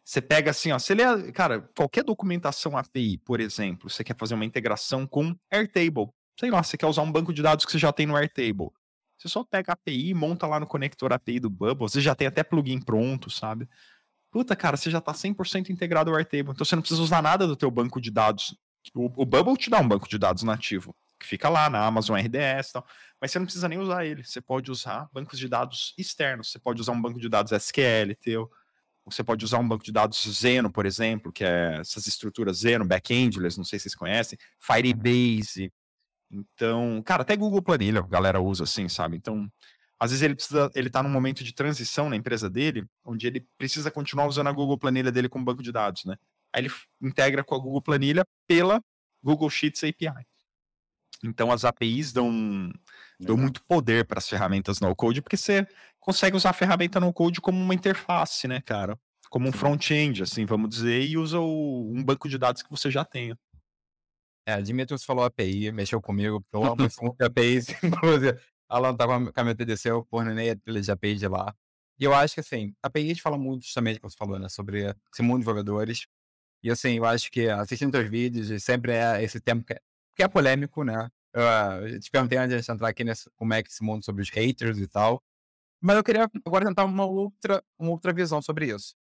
Você pega assim, ó, você lê, cara, qualquer documentação API, por exemplo, você quer fazer uma integração com Airtable. Sei lá, você quer usar um banco de dados que você já tem no Airtable. Você só pega a API, monta lá no conector API do Bubble, você já tem até plugin pronto, sabe? Puta, cara, você já tá 100% integrado ao Airtable, então você não precisa usar nada do teu banco de dados. O, o Bubble te dá um banco de dados nativo, que fica lá na Amazon RDS e tal, mas você não precisa nem usar ele. Você pode usar bancos de dados externos, você pode usar um banco de dados SQL teu, você pode usar um banco de dados Zeno, por exemplo, que é essas estruturas Zeno, Backendless, não sei se vocês conhecem, Firebase. Então, cara, até Google Planilha, a galera usa assim, sabe? Então, às vezes ele precisa, ele tá num momento de transição na empresa dele, onde ele precisa continuar usando a Google Planilha dele como banco de dados, né? Aí ele integra com a Google Planilha pela Google Sheets API. Então as APIs dão, dão muito poder para as ferramentas no code, porque você consegue usar a ferramenta no code como uma interface, né, cara? Como um front-end, assim, vamos dizer, e usa o- um banco de dados que você já tenha. É, Dimitrios falou API, mexeu comigo, eu amo APIs. Inclusive, Alan tá com a, com a minha TDC, eu coordenei a trilha de API de lá. E eu acho que, assim, API a gente fala muito justamente, como você falou, né, sobre esse mundo de desenvolvedores. E, assim, eu acho que assistindo teus vídeos, sempre é esse tema que é, que é polêmico, né? Eu, eu te perguntei antes de entrar aqui nesse, como é que esse mundo sobre os haters e tal. Mas eu queria agora tentar uma outra, uma outra visão sobre isso.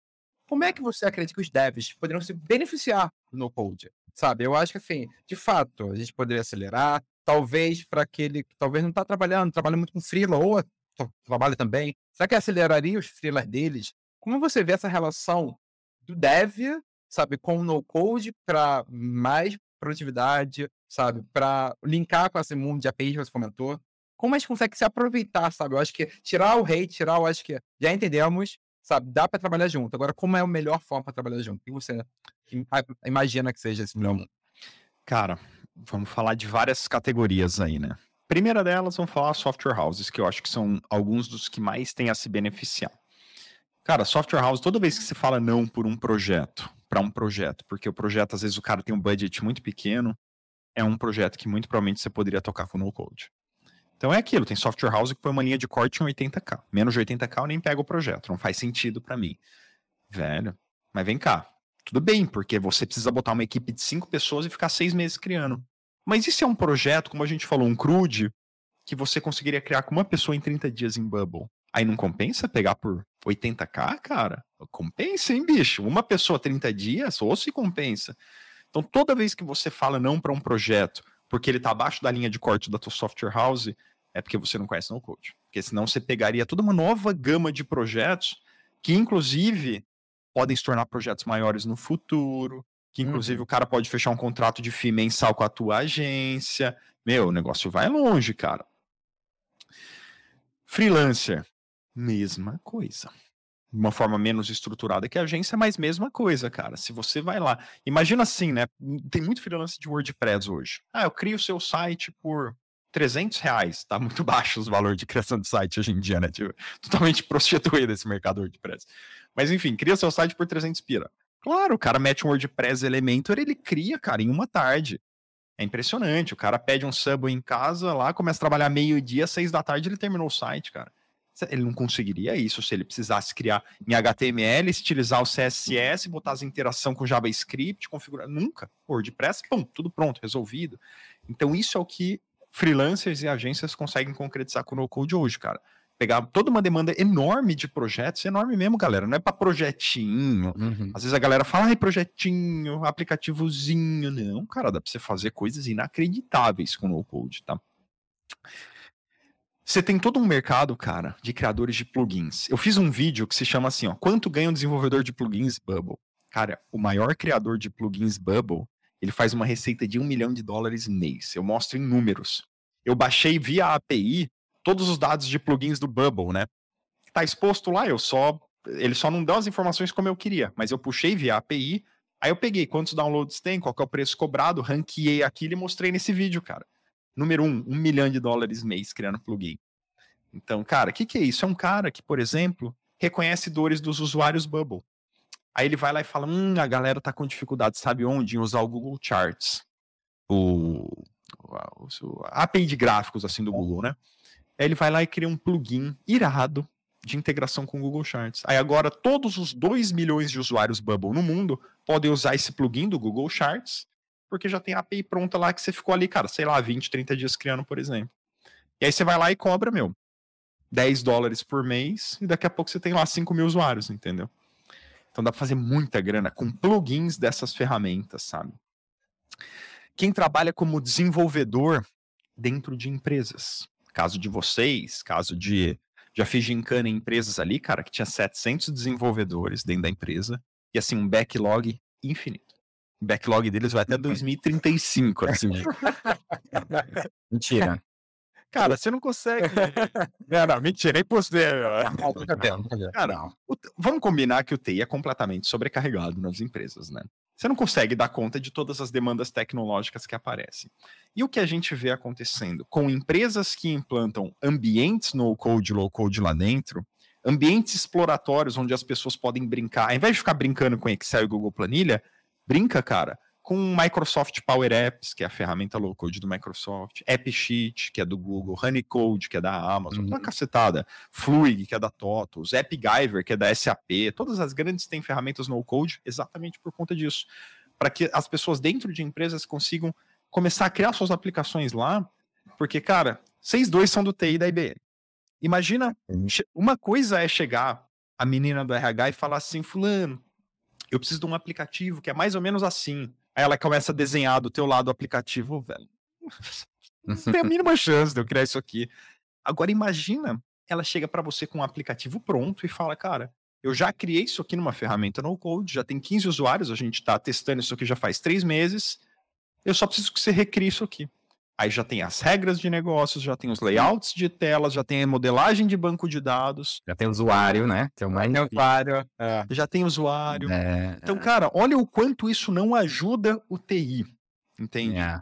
Como é que você acredita que os devs poderiam se beneficiar do no-code? Sabe, eu acho que assim, de fato, a gente poderia acelerar, talvez para aquele que talvez não está trabalhando, trabalha muito com freela ou tra- trabalha também. Será que aceleraria os freelas deles? Como você vê essa relação do dev, sabe, com o no-code para mais produtividade, sabe, para linkar com esse mundo de APIs que você comentou? Como a gente consegue se aproveitar, sabe? Eu acho que tirar o hate, tirar, eu acho que já entendemos, sabe? Dá para trabalhar junto. Agora, como é a melhor forma para trabalhar junto? O que você imagina que seja esse melhor mundo? Cara, vamos falar de várias categorias aí, né? Primeira delas, vamos falar software houses, que eu acho que são alguns dos que mais têm a se beneficiar. Cara, software house, toda vez que você fala não por um projeto, para um projeto, porque o projeto, às vezes, o cara tem um budget muito pequeno, é um projeto que muito provavelmente você poderia tocar com no code. Então é aquilo, tem software house que põe uma linha de corte em 80k. Menos de 80k eu nem pego o projeto, não faz sentido para mim. Velho, mas vem cá. Tudo bem, porque você precisa botar uma equipe de cinco pessoas e ficar seis meses criando. Mas se é um projeto, como a gente falou, um CRUD, que você conseguiria criar com uma pessoa em 30 dias em Bubble? Aí não compensa pegar por 80k, cara? Compensa, hein, bicho? Uma pessoa 30 dias, ou se compensa. Então, toda vez que você fala não para um projeto, porque ele está abaixo da linha de corte da tua software house, é porque você não conhece no code. Porque senão você pegaria toda uma nova gama de projetos que, inclusive, podem se tornar projetos maiores no futuro, que inclusive Uhum. o cara pode fechar um contrato de FII mensal com a tua agência. Meu, o negócio vai longe, cara. Freelancer, mesma coisa. de uma forma menos estruturada que a agência, mas mesma coisa, cara. Se você vai lá, imagina assim, né? Tem muito freelance de WordPress hoje. Ah, eu crio o seu site por 300 reais. Tá muito baixo os valores de criação de site hoje em dia, né? Tipo, totalmente prostituído esse mercado WordPress. Mas enfim, cria seu site por 300 pira. Claro, o cara mete um WordPress Elementor, ele cria, cara, em uma tarde. É impressionante. O cara pede um sub em casa lá, começa a trabalhar meio-dia, seis da tarde, ele terminou o site, cara. Ele não conseguiria isso se ele precisasse criar em HTML, estilizar o CSS, botar as interação com JavaScript, configurar. Nunca. WordPress, pum, tudo pronto, resolvido. Então, isso é o que freelancers e agências conseguem concretizar com o no-code hoje, cara. Pegar toda uma demanda enorme de projetos, enorme mesmo, galera. Não é para projetinho. Uhum. Às vezes a galera fala, ai, projetinho, aplicativozinho. Não, cara, dá para você fazer coisas inacreditáveis com o no-code, tá? Você tem todo um mercado, cara, de criadores de plugins. Eu fiz um vídeo que se chama assim, ó, quanto ganha um desenvolvedor de plugins Bubble? Cara, o maior criador de plugins Bubble, ele faz uma receita de um milhão de dólares mês. Eu mostro em números. Eu baixei via API todos os dados de plugins do Bubble, né? Tá exposto lá, eu só ele só não deu as informações como eu queria, mas eu puxei via API, aí eu peguei quantos downloads tem, qual é o preço cobrado, ranqueei aquilo e mostrei nesse vídeo, cara. Número um, um milhão de dólares mês criando plugin. Então, cara, o que, que é isso? É um cara que, por exemplo, reconhece dores dos usuários Bubble. Aí ele vai lá e fala: hum, a galera tá com dificuldade, sabe onde? Em usar o Google Charts. O, o, API de gráficos, assim, do Google, né? Aí ele vai lá e cria um plugin irado de integração com o Google Charts. Aí agora todos os 2 milhões de usuários Bubble no mundo podem usar esse plugin do Google Charts porque já tem a API pronta lá que você ficou ali, cara, sei lá, 20, 30 dias criando, por exemplo. E aí você vai lá e cobra, meu, 10 dólares por mês, e daqui a pouco você tem lá 5 mil usuários, entendeu? Então dá para fazer muita grana com plugins dessas ferramentas, sabe? Quem trabalha como desenvolvedor dentro de empresas, caso de vocês, caso de já fiz gincana em empresas ali, cara, que tinha 700 desenvolvedores dentro da empresa e assim um backlog infinito backlog deles vai até 2035, assim. Mentira. Cara, você não consegue. não, não, mentira, é impossível. Cara, o, vamos combinar que o TI é completamente sobrecarregado nas empresas, né? Você não consegue dar conta de todas as demandas tecnológicas que aparecem. E o que a gente vê acontecendo com empresas que implantam ambientes no code, low code lá dentro, ambientes exploratórios onde as pessoas podem brincar, ao invés de ficar brincando com Excel e Google Planilha, Brinca, cara, com Microsoft Power Apps, que é a ferramenta low code do Microsoft, AppSheet, que é do Google, Honeycode, que é da Amazon, uhum. uma cacetada, Fluid, que é da TOTOS, AppGyver, que é da SAP, todas as grandes têm ferramentas no code exatamente por conta disso, para que as pessoas dentro de empresas consigam começar a criar suas aplicações lá, porque, cara, vocês dois são do TI da IBM. Imagina, uhum. uma coisa é chegar a menina do RH e falar assim, fulano, eu preciso de um aplicativo que é mais ou menos assim. Aí ela começa a desenhar do teu lado o aplicativo, velho. Não tem a mínima chance de eu criar isso aqui. Agora imagina, ela chega para você com um aplicativo pronto e fala, cara, eu já criei isso aqui numa ferramenta no code, já tem 15 usuários, a gente está testando isso aqui já faz três meses. Eu só preciso que você recrie isso aqui. Aí já tem as regras de negócios, já tem os layouts de telas, já tem a modelagem de banco de dados. Já tem usuário, né? Tem mais usuário. É. Já tem usuário. É. Então, cara, olha o quanto isso não ajuda o TI. Entende? É.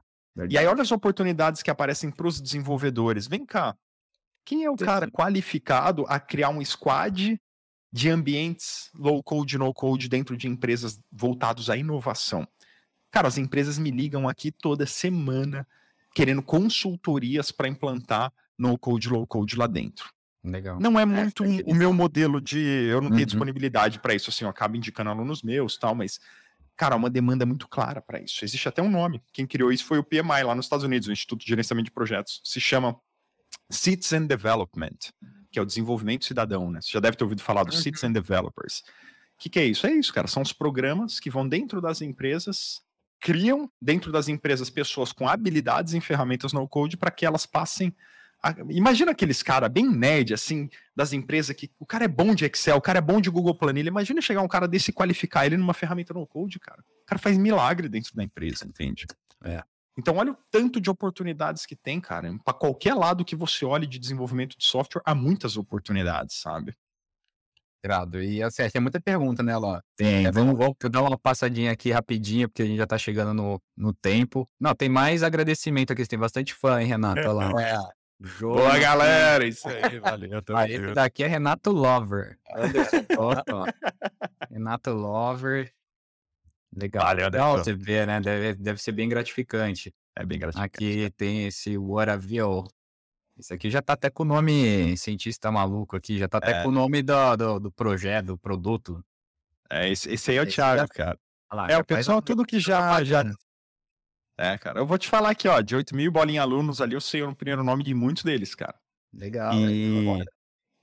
E aí, olha as oportunidades que aparecem para os desenvolvedores. Vem cá. Quem é o cara qualificado a criar um squad de ambientes low code, no code dentro de empresas voltados à inovação? Cara, as empresas me ligam aqui toda semana querendo consultorias para implantar no code, low code lá dentro. Legal. Não é muito é, o meu modelo de. Eu não tenho uhum. disponibilidade para isso, assim, eu acabo indicando alunos meus tal, mas, cara, uma demanda muito clara para isso. Existe até um nome. Quem criou isso foi o PMI lá nos Estados Unidos, o Instituto de Gerenciamento de Projetos. Se chama Citizen Development, que é o desenvolvimento cidadão, né? Você já deve ter ouvido falar do uhum. Citizen Developers. O que, que é isso? É isso, cara. São os programas que vão dentro das empresas criam dentro das empresas pessoas com habilidades em ferramentas no code para que elas passem. A... Imagina aqueles cara bem nerd, assim, das empresas que o cara é bom de Excel, o cara é bom de Google Planilha. Imagina chegar um cara desse e qualificar ele numa ferramenta no code, cara. O cara faz milagre dentro da empresa, entende? É. Então, olha o tanto de oportunidades que tem, cara. Para qualquer lado que você olhe de desenvolvimento de software, há muitas oportunidades, sabe? Irado. E assim, tem muita pergunta nela, ó. Tem, É vamos, vamos dar uma passadinha aqui rapidinho, porque a gente já tá chegando no, no tempo. Não, tem mais agradecimento aqui, tem bastante fã, hein, Renato? Olha lá. É. Boa, galera! Isso aí, valeu. Ah, esse daqui é Renato Lover. Renato Lover. Legal. Valeu, Legal você ver, né? Deve, deve ser bem gratificante. É bem gratificante. Aqui tem esse Waraville. Esse aqui já tá até com o nome cientista maluco aqui, já tá até É. com o nome do, do, do projeto, do produto. É, esse, esse aí é o Esse Thiago, já- cara. Lá, É, o pessoal, tudo que já, já. É, cara. Eu vou te falar aqui, ó. De 8 mil bolinha alunos ali, eu sei o primeiro nome de muitos deles, cara. Legal. E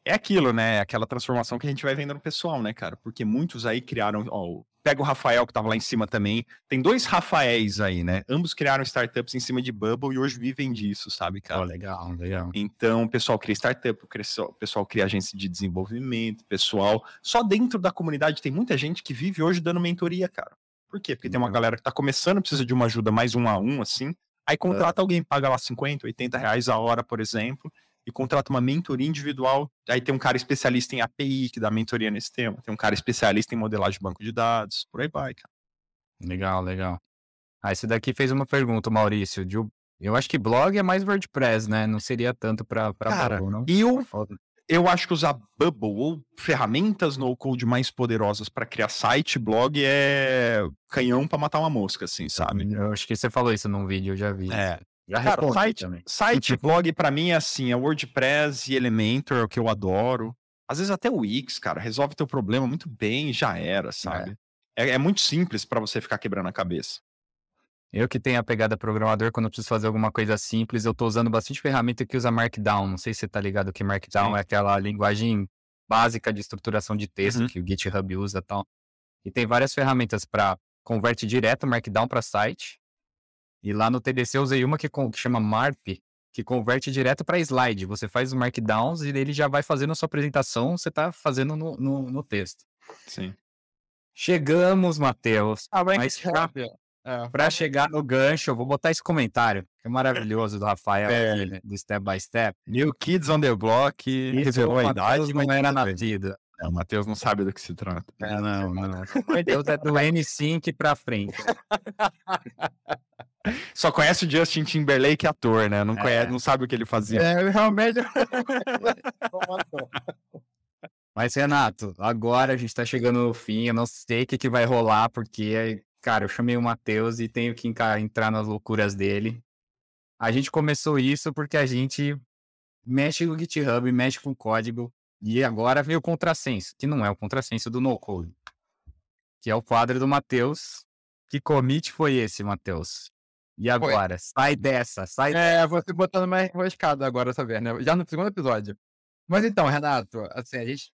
é aquilo, né? Aquela transformação que a gente vai vendo no pessoal, né, cara? Porque muitos aí criaram. Ó, pega o Rafael, que tava lá em cima também. Tem dois Rafaéis aí, né? Ambos criaram startups em cima de Bubble e hoje vivem disso, sabe, Ó, cara? legal, legal. Então, o pessoal cria startup, o pessoal- cria agência de desenvolvimento, pessoal. Só dentro da comunidade tem muita gente que vive hoje dando mentoria, cara. Por quê? Porque tem uma Legal. galera que tá começando, precisa de uma ajuda mais um a um, assim. Aí contrata alguém, paga lá 50, 80 reais a hora, por exemplo, e contrata uma mentoria individual. Aí tem um cara especialista em API que dá mentoria nesse tema. Tem um cara especialista em modelagem de banco de dados. Por aí vai, cara. Legal, legal. Ah, esse daqui fez uma pergunta, Maurício. de eu acho que blog é mais WordPress, né? Não seria tanto pra, pra Cara, Bubble, não? E eu Foda. eu acho que usar Bubble ou ferramentas no code mais poderosas para criar site, blog é canhão para matar uma mosca, assim, sabe? Eu acho que você falou isso num vídeo, eu já vi. É. Já Cara, site, também. site blog para mim é assim, é WordPress e Elementor, é o que eu adoro. Às vezes até o Wix, cara, resolve teu problema muito bem, já era, sabe? É, é muito simples para você ficar quebrando a cabeça. Eu que tenho a pegada programador, quando eu preciso fazer alguma coisa simples, eu tô usando bastante ferramenta que usa Markdown. Não sei se você tá ligado que Markdown Sim. é aquela linguagem básica de estruturação de texto Uhum. que o GitHub usa e tal. E tem várias ferramentas para converte direto Markdown para site. E lá no TDC eu usei uma que, que chama Marp, que converte direto para slide. Você faz os markdowns e ele já vai fazendo a sua apresentação, você tá fazendo no, no, no texto. Sim. Chegamos, Matheus. Ah, vai Mas. É. Pra chegar no gancho, eu vou botar esse comentário, que é maravilhoso do Rafael, É. aqui, né, do Step by Step. New Kids on the Block revelou a o idade, Matheus mas não era nascido. É, o Matheus não sabe do que se trata. É, não, não. Matheus é do N5 pra frente. Só conhece o Justin Timberlake ator, né? Não, conhece, não sabe o que ele fazia. É, realmente. Mas, Renato, agora a gente tá chegando no fim, eu não sei o que, que vai rolar, porque, cara, eu chamei o Matheus e tenho que entrar nas loucuras dele. A gente começou isso porque a gente mexe no GitHub, mexe com código, e agora veio o contrassenso, que não é o contrassenso do no-code, que é o quadro do Matheus. Que commit foi esse, Matheus? E agora? Sai dessa, sai É, você botando mais enroscado agora essa vez, né? Já no segundo episódio. Mas então, Renato, assim, a gente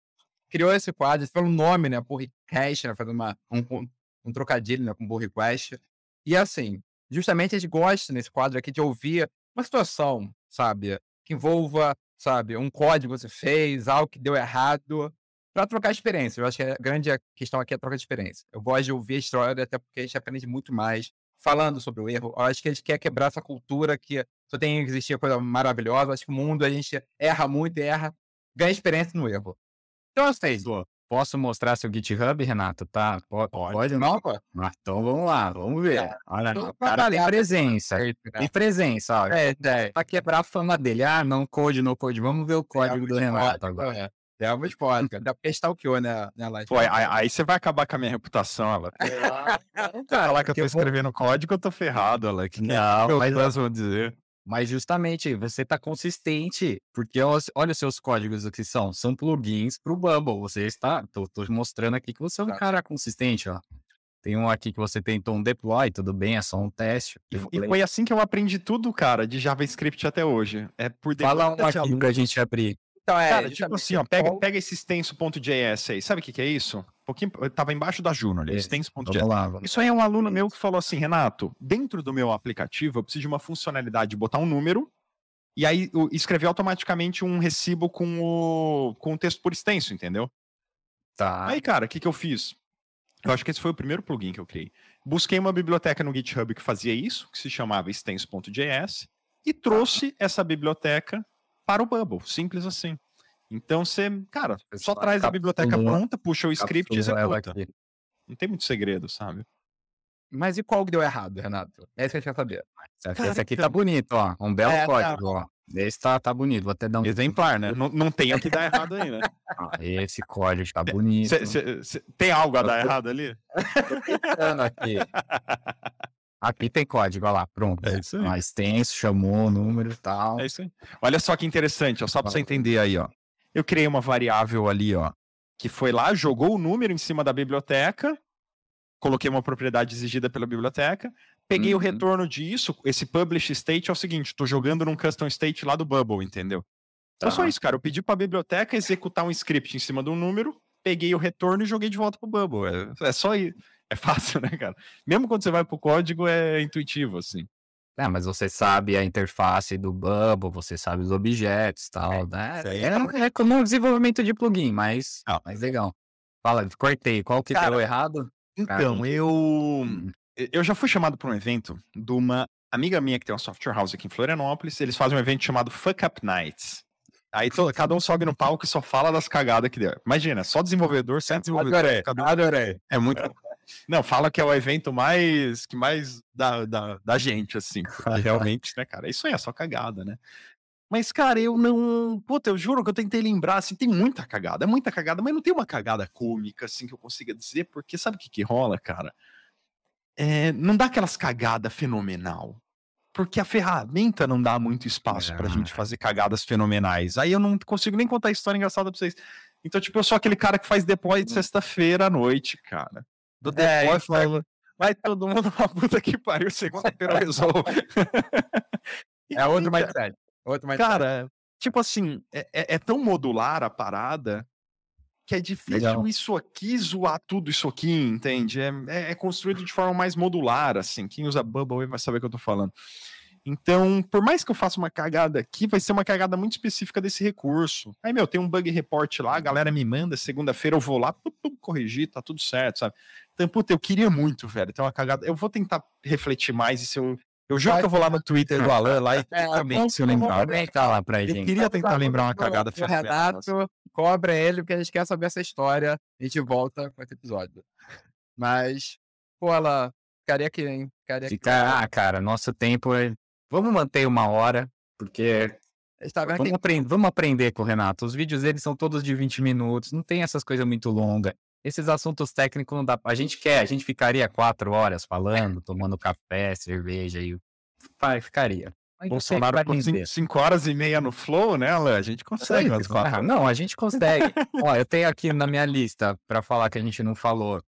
criou esse quadro pelo nome, né? Pull request, né? Fazendo uma, um, um- trocadilho né? com pull request. E assim, justamente a gente gosta nesse quadro aqui de ouvir uma situação, sabe? Que envolva, sabe, um código que você fez, algo que deu errado, para trocar experiência. Eu acho que a grande questão aqui é a troca de experiência. Eu gosto de ouvir a história, até porque a gente aprende muito mais falando sobre o erro. Eu acho que a gente quer quebrar essa cultura que só tem que existir coisa maravilhosa. Eu acho que o mundo a gente erra muito e erra, ganha experiência no erro. Então, assim, Posso mostrar seu GitHub, Renato? Tá? Po- Pode, não, pô. Ah, então vamos lá, vamos ver. É, Olha, tô o cara tem presença. Tem presença, ó. É, é. Pra quebrar a fama dele. Ah, não code, não code. Vamos ver o código do Renato agora. É. Temos pode, cara. Dá porque stalkeou, né, né live. Pô, aí, aí você vai acabar com a minha reputação, ela. Falar que eu tô eu vou- escrevendo código, eu tô ferrado, ela. Que Não, meus mas, fãs vão dizer. mas justamente você tá consistente. Porque olha os seus códigos o que são. São plugins pro Bubble. Você está. Tô, tô mostrando aqui que você é um Tá. cara consistente, ó. Tem um aqui que você tentou um deploy, tudo bem, é só um teste. E, e foi assim que eu aprendi tudo, cara, de JavaScript até hoje. É por Fala um aqui pra gente abrir. Então, é, Cara, tipo assim, ó, pega, pega esse extenso.js aí. Sabe o que, que é isso? Um pouquinho, tava embaixo da Juno ali, É, extenso.js. Isso aí é um aluno meu que falou assim, Renato, dentro do meu aplicativo eu preciso de uma funcionalidade de botar um número e aí escrever automaticamente um recibo com o, com o texto por extenso, entendeu? Tá. Aí, cara, o que, que eu fiz? Eu acho que esse foi o primeiro plugin que eu criei. Busquei uma biblioteca no GitHub que fazia isso, que se chamava extenso.js, e trouxe essa biblioteca para o Bubble, simples assim. Então você, cara, só traz a biblioteca pronta, puxa o script e executa. aqui. Não tem muito segredo, sabe? Mas e qual que deu errado, Renato? É isso que a gente quer saber. Esse aqui, Cara, esse aqui então- tá bonito, ó. Um belo É, tá. código, ó. Esse tá, tá bonito. Vou até dar um. Exemplar, né? Não, não tem o que dar errado aí, né? Ah, esse código tá bonito. Cê- cê- cê- tem algo a dar errado ali? Tentando aqui. Aqui tem código, ó lá, pronto. É isso aí. Mais extenso, chamou o número e tal. É isso aí. Olha só que interessante, ó, só pra você entender aí, ó. Eu criei uma variável ali, ó, que foi lá, jogou o número em cima da biblioteca, coloquei uma propriedade exigida pela biblioteca, peguei o Uhum. retorno disso, esse publish state é o seguinte, tô jogando num custom state lá do Bubble, entendeu? Então só Tá. isso, cara, eu pedi pra biblioteca executar um script em cima de um número, peguei o retorno e joguei de volta pro Bubble. É, é só isso. É fácil, né, cara? Mesmo quando você vai pro código, é intuitivo, assim. É, mas você sabe a interface do Bubble, você sabe os objetos e tal, né? isso aí É, é- é como um desenvolvimento de plugin, mas, Ah. mas legal. Fala, cortei. Qual que Cara, deu errado? Então, eu eu já fui chamado para um evento de uma amiga minha que tem uma software house aqui em Florianópolis. Eles fazem um evento chamado Fuck Up Nights. Aí to- cada um sobe no palco e só fala das cagadas que deu. Imagina, só desenvolvedor, sem desenvolvedor. Adorei, um- adorei. É muito. Não, fala que é o evento mais que mais da, da, da gente, assim. realmente, né, cara? Isso aí é só cagada, né? Mas, cara, eu não. Puta, eu juro que eu tentei lembrar, assim, tem muita cagada, é muita cagada, mas não tem uma cagada cômica, assim, que eu consiga dizer, porque sabe o que que rola, cara? É, não dá aquelas cagadas fenomenal. Porque a ferramenta não dá muito espaço pra Ah. gente fazer cagadas fenomenais. Aí eu não consigo nem contar história engraçada pra vocês. Então, tipo, eu sou aquele cara que faz deploy de sexta-feira à noite, cara. Do É, deploy, isso fala, vai todo mundo pra puta que pariu, segunda-feira eu resolvo. É outro mindset. Outro mindset. Cara, tipo assim, é, é- é tão modular a parada que é difícil Legal. isso aqui zoar tudo isso aqui, entende? É, é- é construído de forma mais modular, assim. Quem usa Bubble vai saber o que eu tô falando. Então, por mais que eu faça uma cagada aqui, vai ser uma cagada muito específica desse recurso. Aí, meu, tem um bug report lá, a galera me manda, segunda-feira eu vou lá, pum, pum, corrigir, tá tudo certo, sabe? Então, puta, eu queria muito, velho, ter uma cagada. Eu vou tentar refletir mais e se eu. Eu juro Vai. que eu vou lá no Twitter do Alan lá e É, também, se eu lembrar. Comenta lá pra Eu gente. queria tentar lembrar uma cagada O. Renato, cobra ele, porque a gente quer saber essa história. A gente volta com esse episódio. Mas, pô, ela ficaria aqui, hein? Ficaria aqui. Fica, ah, cara, nosso tempo é. Vamos manter uma hora, porque tá vamos, que aprender, vamos aprender com o Renato. Os vídeos dele são todos de 20 minutos, não tem essas coisas muito longas. Esses assuntos técnicos não dá. A gente quer, a gente ficaria quatro horas falando, tomando café, cerveja e. Vai, ficaria. Mas Bolsonaro com aprender. 5 horas e meia no Flow, né, Alan? A gente consegue umas quatro Ah, não, a gente consegue. Ó, eu tenho aqui na minha lista para falar que a gente não falou.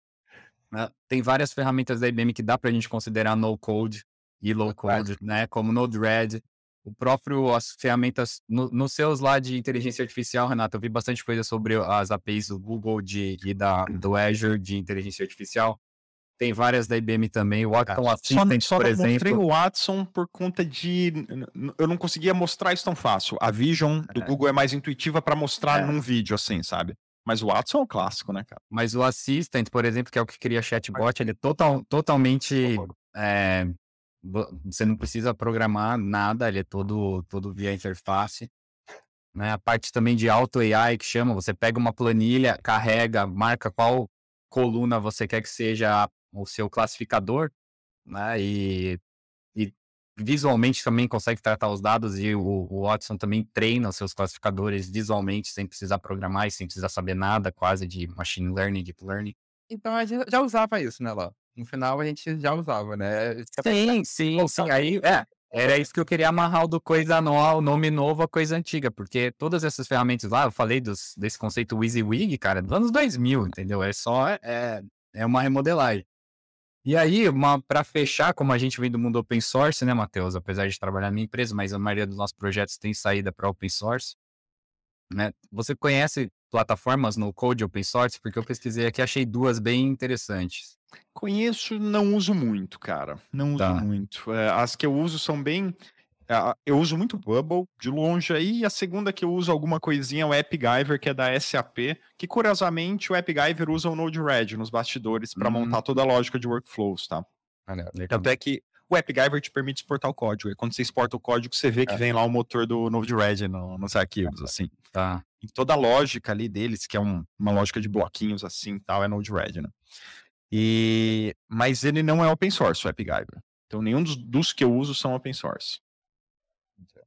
né, Tem várias ferramentas da IBM que dá pra gente considerar no code e low code, né? Como Node-RED. O próprio, as ferramentas, no- nos seus lá de inteligência artificial, Renato, eu vi bastante coisa sobre as APIs do Google de, e da, do Azure de inteligência artificial. Tem várias da IBM também. O Watson Só, Assistant, só por não mostrei exemplo. o Watson por conta de. Eu não conseguia mostrar isso tão fácil. A Vision do É. Google é mais intuitiva pra mostrar É. num vídeo, assim, sabe? Mas o Watson é o clássico, né, cara? Mas o Assistant, por exemplo, que é o que cria chatbot, ele é total, totalmente. é, você não precisa programar nada, ele é todo, todo via interface. Né? A parte também de auto AI que chama, você pega uma planilha, carrega, marca qual coluna você quer que seja o seu classificador, né? E, e visualmente também consegue tratar os dados e o, o Watson também treina os seus classificadores visualmente, sem precisar programar e sem precisar saber nada quase de machine learning, deep learning. Então a gente já usava isso, né, Lá? No final a gente já usava, né? Sim, sim, sim. Aí, é, era isso que eu queria amarrar o do coisa nova, o nome novo a coisa antiga, porque todas essas ferramentas lá, eu falei dos, desse conceito WYSIWYG, cara, dos anos 2000, entendeu? É só, é, é uma remodelagem. E aí, para fechar, como a gente vem do mundo open source, né, Matheus? Apesar de trabalhar na minha empresa, mas a maioria dos nossos projetos tem saída para open source. Né? Você conhece plataformas no code open source? Porque eu pesquisei aqui, achei duas bem interessantes. Conheço, não uso muito, cara. Não uso Tá. muito. É, as que eu uso são bem. Eu uso muito Bubble, de longe aí. E a segunda que eu uso alguma coisinha é o AppGyver, que é da SAP. Que curiosamente o AppGyver usa o Node-RED nos bastidores para Hum. montar toda a lógica de workflows, tá? Tanto é que o AppGyver te permite exportar o código. E quando você exporta o código, você vê que É. vem lá o motor do Node-RED no- nos arquivos, assim. Tá. E toda a lógica ali deles, que é um- uma lógica de bloquinhos assim e tal, é Node-RED, né? E, mas ele não é open source, o AppGyver. Então nenhum dos, dos que eu uso são open source.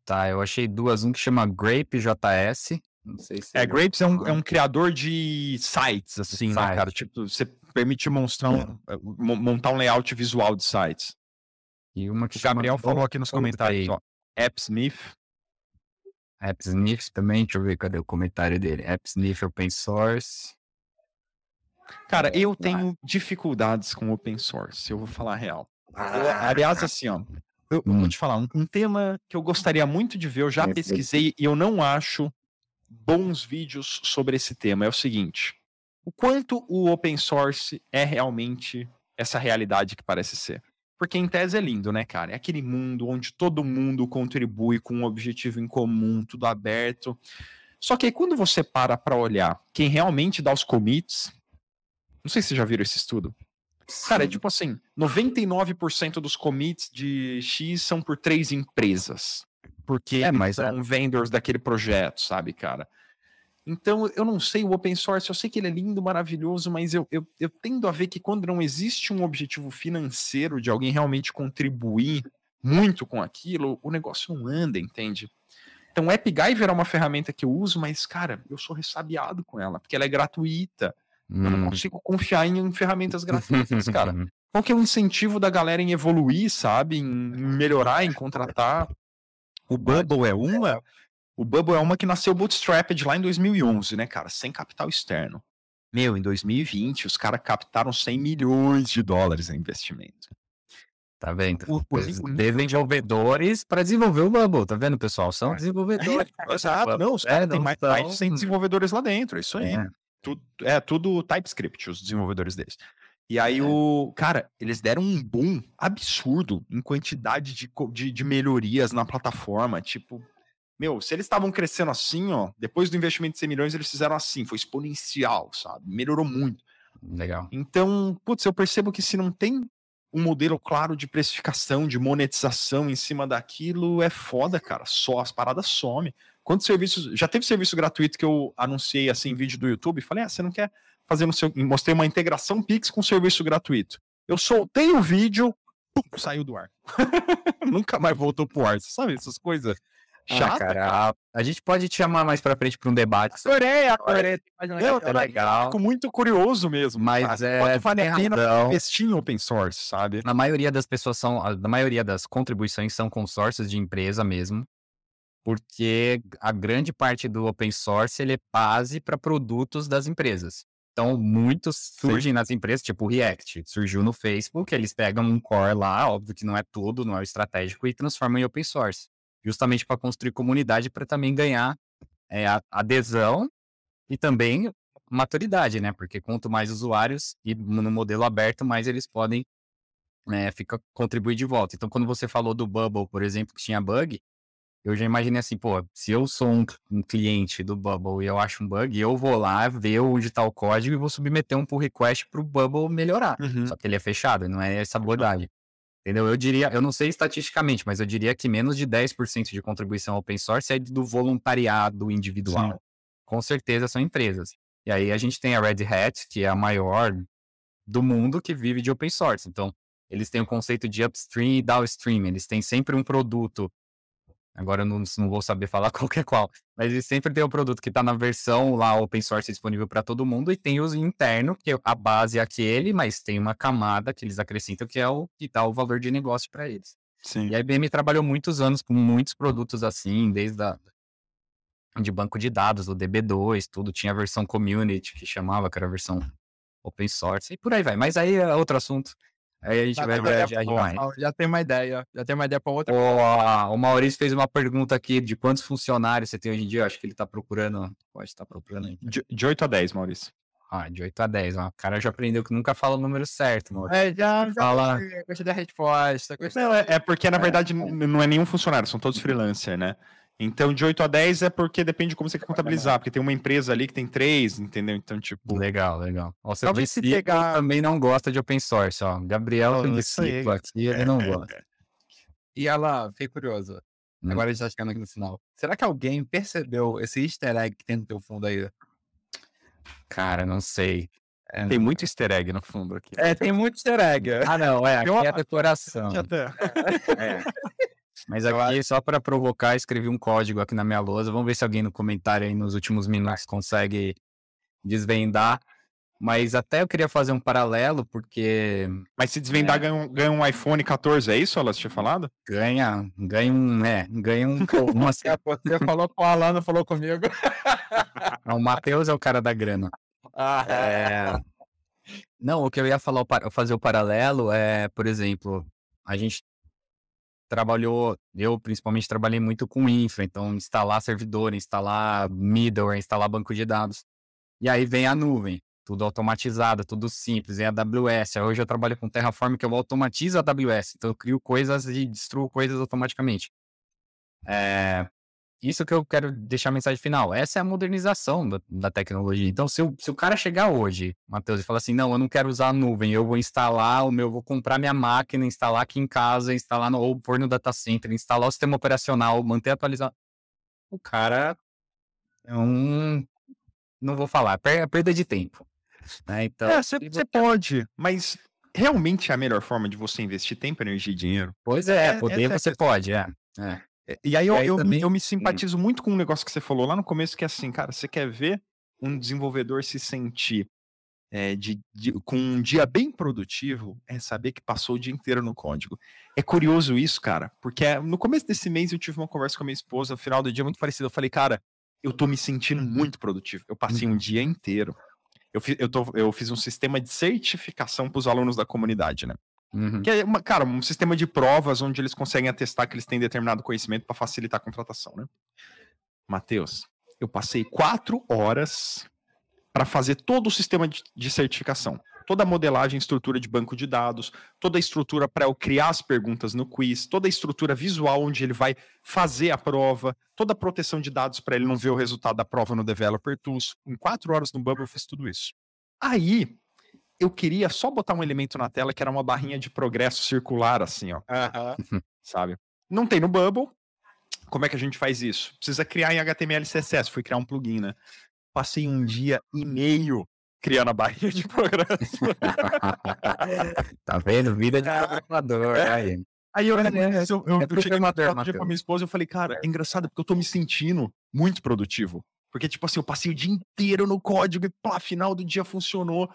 Tá, eu achei duas. Um que chama Grape.js. Não sei se. É, Grapes é um, é um criador de sites, assim, né, Site. cara? Tipo, você permite mostrar um- mo- montar um layout visual de sites. E uma que O Gabriel chama falou aqui nos comentários, ó. AppSmith. AppSniff também. Deixa eu ver cadê o comentário dele. AppSniff Open Source. Cara, eu tenho dificuldades com open source, eu vou falar a real. Eu- aliás, assim, ó, eu, eu vou Hum. te falar, um, um tema que eu gostaria muito de ver, eu já pesquisei e eu não acho bons vídeos sobre esse tema. É o seguinte: o quanto o open source é realmente essa realidade que parece ser. Porque em tese é lindo, né, cara? É aquele mundo onde todo mundo contribui com um objetivo em comum, tudo aberto. Só que aí quando você para pra olhar quem realmente dá os commits, não sei se vocês já viram esse estudo. Cara, é tipo assim, 99% dos commits de X são por três empresas. Porque É, mas é- são vendors daquele projeto, sabe, cara? Então, eu não sei, o open source, eu sei que ele é lindo, maravilhoso, mas eu, eu, eu tendo a ver que quando não existe um objetivo financeiro de alguém realmente contribuir muito com aquilo, o negócio não anda, entende? Então, o AppGyver é uma ferramenta que eu uso, mas, cara, eu sou ressabiado com ela, porque ela é gratuita. Eu não Hum. consigo confiar em ferramentas gratuitas, cara. Qual que é o incentivo da galera em evoluir, sabe? Em melhorar, em contratar? O Bubble é uma. O Bubble é uma que nasceu bootstrapped lá em 2011, né, cara? Sem capital externo. Meu, em 2020, os caras captaram 100 milhões de dólares em investimento. Tá vendo? Desenvolvedores para desenvolver o Bubble, tá vendo, pessoal? São É. desenvolvedores. Exato, não, os É, têm mais, são- mais de 100 desenvolvedores lá dentro, é isso aí. É. Tudo, é tudo TypeScript, os desenvolvedores deles. E aí, É. o. Cara, eles deram um boom absurdo em quantidade de, de, de melhorias na plataforma. Tipo, meu, se eles estavam crescendo assim, ó, depois do investimento de 100 milhões, eles fizeram assim, foi exponencial, sabe? Melhorou muito. Legal. Então, putz, eu percebo que se não tem um modelo claro de precificação, de monetização em cima daquilo, é foda, cara. Só as paradas some. Quantos serviços. Já teve serviço gratuito que eu anunciei assim em vídeo do YouTube falei: ah, você não quer fazer no seu. Mostrei uma integração Pix com serviço gratuito. Eu soltei o vídeo, pum, saiu do ar. Nunca mais voltou pro ar. Sabe essas coisas? Ah, Chata, cara, a- a gente pode te chamar mais pra frente pra um debate. Adorei, adorei. Eu, é legal. Fico muito curioso mesmo. Mas cara. é. Quanto vale a pena investir em open source, sabe? Na maioria das pessoas são. Na maioria das contribuições são consórcios de empresa mesmo. Porque a grande parte do open source ele é base para produtos das empresas. Então, muitos surgem nas empresas, tipo o React. Surgiu no Facebook, eles pegam um core lá, óbvio que não é tudo, não é o estratégico, e transformam em open source. Justamente para construir comunidade, para também ganhar é, adesão e também maturidade, né? Porque quanto mais usuários e no modelo aberto, mais eles podem né, fica, contribuir de volta. Então, quando você falou do Bubble, por exemplo, que tinha bug, eu já imaginei assim, pô, se eu sou um, um cliente do Bubble e eu acho um bug, eu vou lá ver onde está o código e vou submeter um pull request para o Bubble melhorar. Só que ele é fechado, não é essa abordagem. Entendeu? Eu diria, eu não sei estatisticamente, mas eu diria que menos de 10% de contribuição open source é do voluntariado individual. Sim. Com certeza são empresas. E aí a gente tem a Red Hat, que é a maior do mundo que vive de open source. Então, eles têm o conceito de upstream e downstream. Eles têm sempre um produto. Agora eu não, não vou saber falar qual que é qual, mas eles sempre têm um produto que está na versão lá open source disponível para todo mundo e tem os interno, que a base é aquele, mas tem uma camada que eles acrescentam que é o que dá o valor de negócio para eles. Sim. E a IBM trabalhou muitos anos com muitos produtos assim, desde a, de banco de dados, do DB2, tudo. Tinha a versão community, que chamava, que era a versão open source, e por aí vai. Mas aí é outro assunto. Aí a gente Tá, vai tá, ver já- demais. Já tem uma ideia. Já tem uma ideia pra outra. O, o Maurício fez uma pergunta aqui de quantos funcionários você tem hoje em dia. Eu acho que ele tá procurando. Pode estar procurando aí. De, de 8 a 10, Maurício. Ah, de 8 a 10. Ó. O cara já aprendeu que nunca fala o número certo, Maurício. É, já, já Fala. gostei da resposta. Gostei. Não, é, é porque, na verdade, n- não é nenhum funcionário, são todos freelancer, né? Então, de 8 a 10 é porque depende de como você quer contabilizar, porque tem uma empresa ali que tem três, entendeu? Então, tipo. Legal, legal. Ó, seu Talvez se pegar- também não gosta de open source, ó. Gabriel, Oh, discípulo aqui, ele não gosta. E ela, fiquei curioso. Hum. Agora a gente tá chegando aqui no final. Será que alguém percebeu esse easter egg que tem no teu fundo aí? Cara, não sei. É, Tem muito easter egg no fundo aqui. É, tem muito easter egg. Ah, não, é, aqui Eu- é decoração. Já até. É. Mas aqui, só para provocar, escrevi um código aqui na minha lousa. Vamos ver se alguém no comentário aí nos últimos minutos consegue desvendar. Mas até eu queria fazer um paralelo, porque Mas se desvendar, É. ganha, um, ganha um iPhone 14, é isso, elas tinha falado? ganha, ganha um, é, ganha um, uma, Você falou com o Alano, falou comigo. o Matheus é o cara da grana. Ah, É, Não, o que eu ia falar, fazer o paralelo é, por exemplo, a gente trabalhou, eu principalmente trabalhei muito com infra, então instalar servidor, instalar middleware, instalar banco de dados. E aí vem a nuvem, tudo automatizado, tudo simples, em AWS. Aí Hoje eu trabalho com Terraform, que eu automatizo a AWS, então eu crio coisas e destruo coisas automaticamente. É, isso que eu quero deixar a mensagem final. Essa é a modernização da, da tecnologia. Então, se o, se o cara chegar hoje, Matheus, e falar assim, não, eu não quero usar a nuvem, eu vou instalar o meu, vou comprar minha máquina, instalar aqui em casa, instalar no, ou pôr no data center, instalar o sistema operacional, manter atualizado. O cara é um... Não vou falar, é é perda de tempo. né? Então, É, você você pode, mas realmente é a melhor forma de você investir tempo, energia e dinheiro. Pois é, É, poder é você pode, é. é. É, E aí eu, E aí eu, também- eu me simpatizo muito com um negócio que você falou lá no começo, que é assim, cara, você quer ver um desenvolvedor se sentir é, de, de- com um dia bem produtivo, é saber que passou o dia inteiro no código. É curioso isso, cara, porque é, no começo desse mês eu tive uma conversa com a minha esposa, no final do dia muito parecido. Eu falei, cara, eu tô me sentindo muito produtivo. Eu passei um dia inteiro. Eu, fi- eu, tô- eu fiz um sistema de certificação para os alunos da comunidade, né? Uhum. Que é, uma, cara, um sistema de provas onde eles conseguem atestar que eles têm determinado conhecimento para facilitar a contratação, né? Matheus, eu passei quatro horas para fazer todo o sistema de, de certificação. Toda a modelagem, estrutura de banco de dados, toda a estrutura para eu criar as perguntas no quiz, toda a estrutura visual onde ele vai fazer a prova, toda a proteção de dados para ele não ver o resultado da prova no Developer Tools. Em quatro horas no Bubble eu fiz tudo isso. Aí, eu queria só botar um elemento na tela que era uma barrinha de progresso circular, assim, ó, sabe? Não tem no Bubble. Como é que a gente faz isso? Precisa criar em HTML e CSS. Fui criar um plugin, né? Passei um dia e meio criando a barrinha de progresso. tá vendo? Vida de programador. Aí. Aí eu, É, eu, eu, eu cheguei no programador, dia pra minha esposa e eu falei, cara, é engraçado porque eu tô me sentindo muito produtivo. Porque, tipo assim, eu passei o dia inteiro no código e, pá, final do dia funcionou.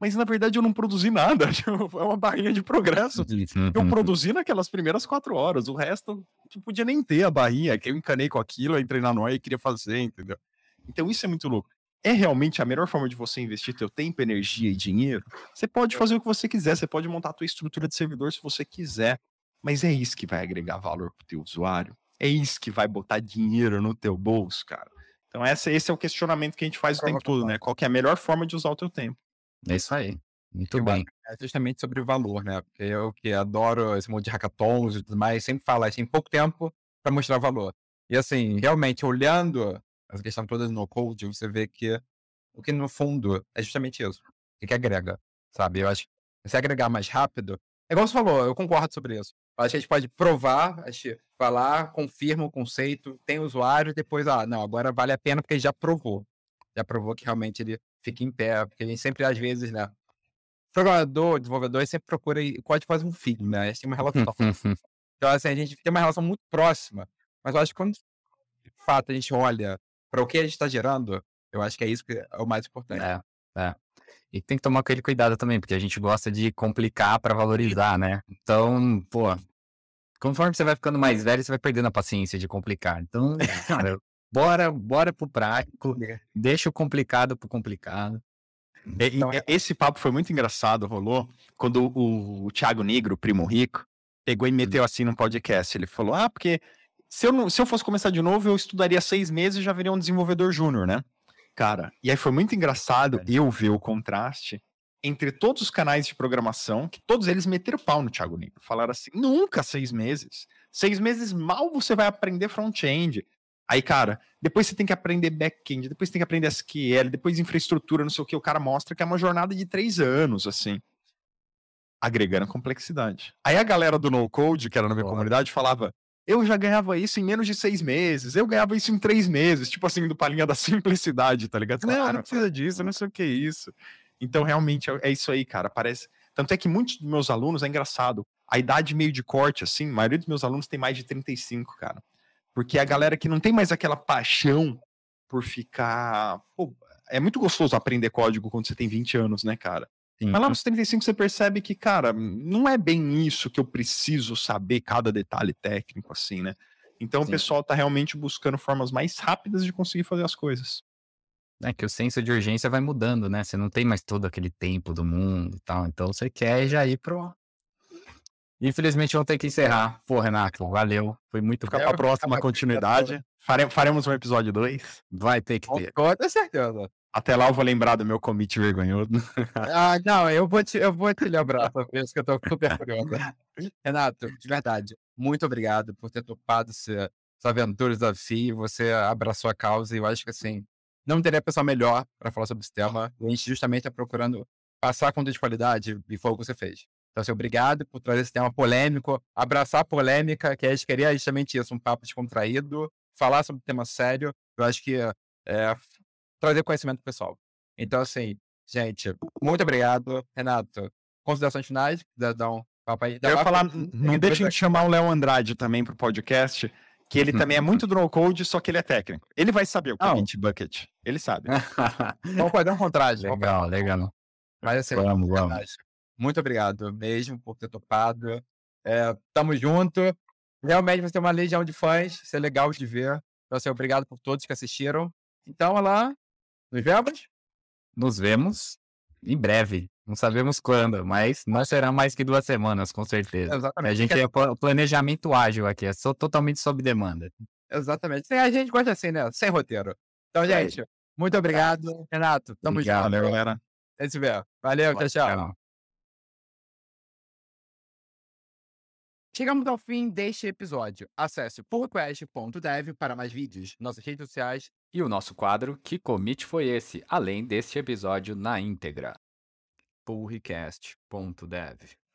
Mas, na verdade, eu não produzi nada. Tipo, É uma barrinha de progresso. Eu Uhum. produzi naquelas primeiras quatro horas. O resto, não podia nem ter a barrinha. Que eu encanei com aquilo, eu entrei na noia e queria fazer, entendeu? Então, isso é muito louco. É realmente a melhor forma de você investir teu tempo, energia e dinheiro? Você pode fazer o que você quiser. Você pode montar a tua estrutura de servidor se você quiser. Mas é isso que vai agregar valor pro teu usuário. É isso que vai botar dinheiro no teu bolso, cara. Então, essa, esse é o questionamento que a gente faz o tempo todo, né? Qual que é a melhor forma de usar o teu tempo? É isso aí. Muito Eu bem. É justamente sobre valor, né? Porque eu que adoro esse mundo de hackathons e tudo mais, sempre falo, a gente tem pouco tempo para mostrar valor. E assim, realmente, olhando essa questão toda do no-code, você vê que o que no fundo é justamente isso. O que agrega, sabe? Eu acho que se agregar mais rápido, é igual você falou, eu concordo sobre isso. Eu acho que a gente pode provar, a gente vai lá, confirma o conceito, tem usuário, depois, ah, não, agora vale a pena porque ele já provou. Já provou que realmente ele fica em pé, porque a gente sempre, às vezes, né, programador, desenvolvedor, sempre procura e o código faz um filho, né? A gente tem uma relação. então, assim, a gente tem uma relação muito próxima. Mas eu acho que quando, de fato, a gente olha para o que a gente está gerando, eu acho que é isso que é o mais importante. É, é. E tem que tomar aquele cuidado também, porque a gente gosta de complicar para valorizar, né? Então, pô, conforme você vai ficando mais velho, você vai perdendo a paciência de complicar. Então, cara, bora, bora pro prático, deixa o complicado pro complicado. E- e- Então, é- esse papo foi muito engraçado, rolou, quando o, o Thiago Negro, primo rico, pegou e meteu assim no podcast. Ele falou: Ah, porque se eu, não, se eu fosse começar de novo, eu estudaria seis meses e já viria um desenvolvedor júnior, né? Cara, e aí foi muito engraçado eu ver o contraste entre todos os canais de programação, que todos eles meteram pau no Thiago Negro. Falaram assim: nunca seis meses. Seis meses mal você vai aprender front-end. Aí, cara, depois você tem que aprender back-end, depois você tem que aprender SQL, depois infraestrutura, não sei o que. O cara mostra que é uma jornada de três anos, assim. Agregando complexidade. Aí a galera do no-code, que era na minha comunidade, falava: eu já ganhava isso em menos de seis meses, eu ganhava isso em três meses, tipo assim, do palinha da simplicidade, tá ligado? Não, não Claro. precisa disso, não sei o que é isso. Então, realmente, é é isso aí, cara. Parece. Tanto é que muitos dos meus alunos, é engraçado, a idade meio de corte, assim, a maioria dos meus alunos tem mais de 35, cara. Porque a galera que não tem mais aquela paixão por ficar. Pô, é muito gostoso aprender código quando você tem 20 anos, né, cara? Sim. Mas lá nos 35 você percebe que, cara, não é bem isso que eu preciso saber cada detalhe técnico, assim, né? Então Sim. o pessoal tá realmente buscando formas mais rápidas de conseguir fazer as coisas. É que o senso de urgência vai mudando, né? Você não tem mais todo aquele tempo do mundo e tal. Então você quer já ir pro. Infelizmente vamos ter que encerrar. Pô, Renato, valeu. Foi muito Fica pra próxima continuidade. Fare- faremos um episódio 2. Vai ter que ter. Com certeza. Até lá eu vou lembrar do meu commit vergonhoso. Ah, não, eu vou te, eu vou te lembrar, por isso que eu tô super curioso. Renato, de verdade, muito obrigado por ter topado essa aventura, desafio. Você abraçou a causa e eu acho que assim, não teria pessoa melhor para falar sobre esse tema. E a gente justamente está procurando passar conteúdo de qualidade e foi o que você fez. Então, assim, obrigado por trazer esse tema polêmico, abraçar a polêmica, que a gente queria justamente isso, um papo descontraído, falar sobre um tema sério. Eu acho que é, trazer conhecimento pro pessoal. Então, assim, gente, muito obrigado. Renato, considerações finais? Dar um papo aí? Dá Eu ia falar, não deixem de chamar o Léo Andrade também pro podcast, que ele também é muito do no code, só que ele é técnico. Ele vai saber o Não. commit bucket. Ele sabe. Vamos fazer um contrário. vamos legal, legal. Mas assim, Vamos, de vamos. Muito obrigado mesmo por ter topado. É, tamo junto. Realmente você tem uma legião de fãs, isso é legal de ver. Então, assim, obrigado por todos que assistiram. Então, olha lá, nos vemos. Nos vemos em breve. Não sabemos quando, mas não será mais que duas semanas, com certeza. Exatamente. A gente é pla- planejamento ágil aqui, é só totalmente sob demanda. Exatamente. A gente gosta assim, né? Sem roteiro. Então, Isso gente, muito obrigado. Renato, tamo Obrigado. junto. Valeu, galera. A gente se vê. Valeu, tchau, tchau. Tchau. Chegamos ao fim deste episódio. Acesse pullrequest.dev para mais vídeos, nossas redes sociais E o nosso quadro Que Commit Foi Esse? Além deste episódio na íntegra. pullrecast.dev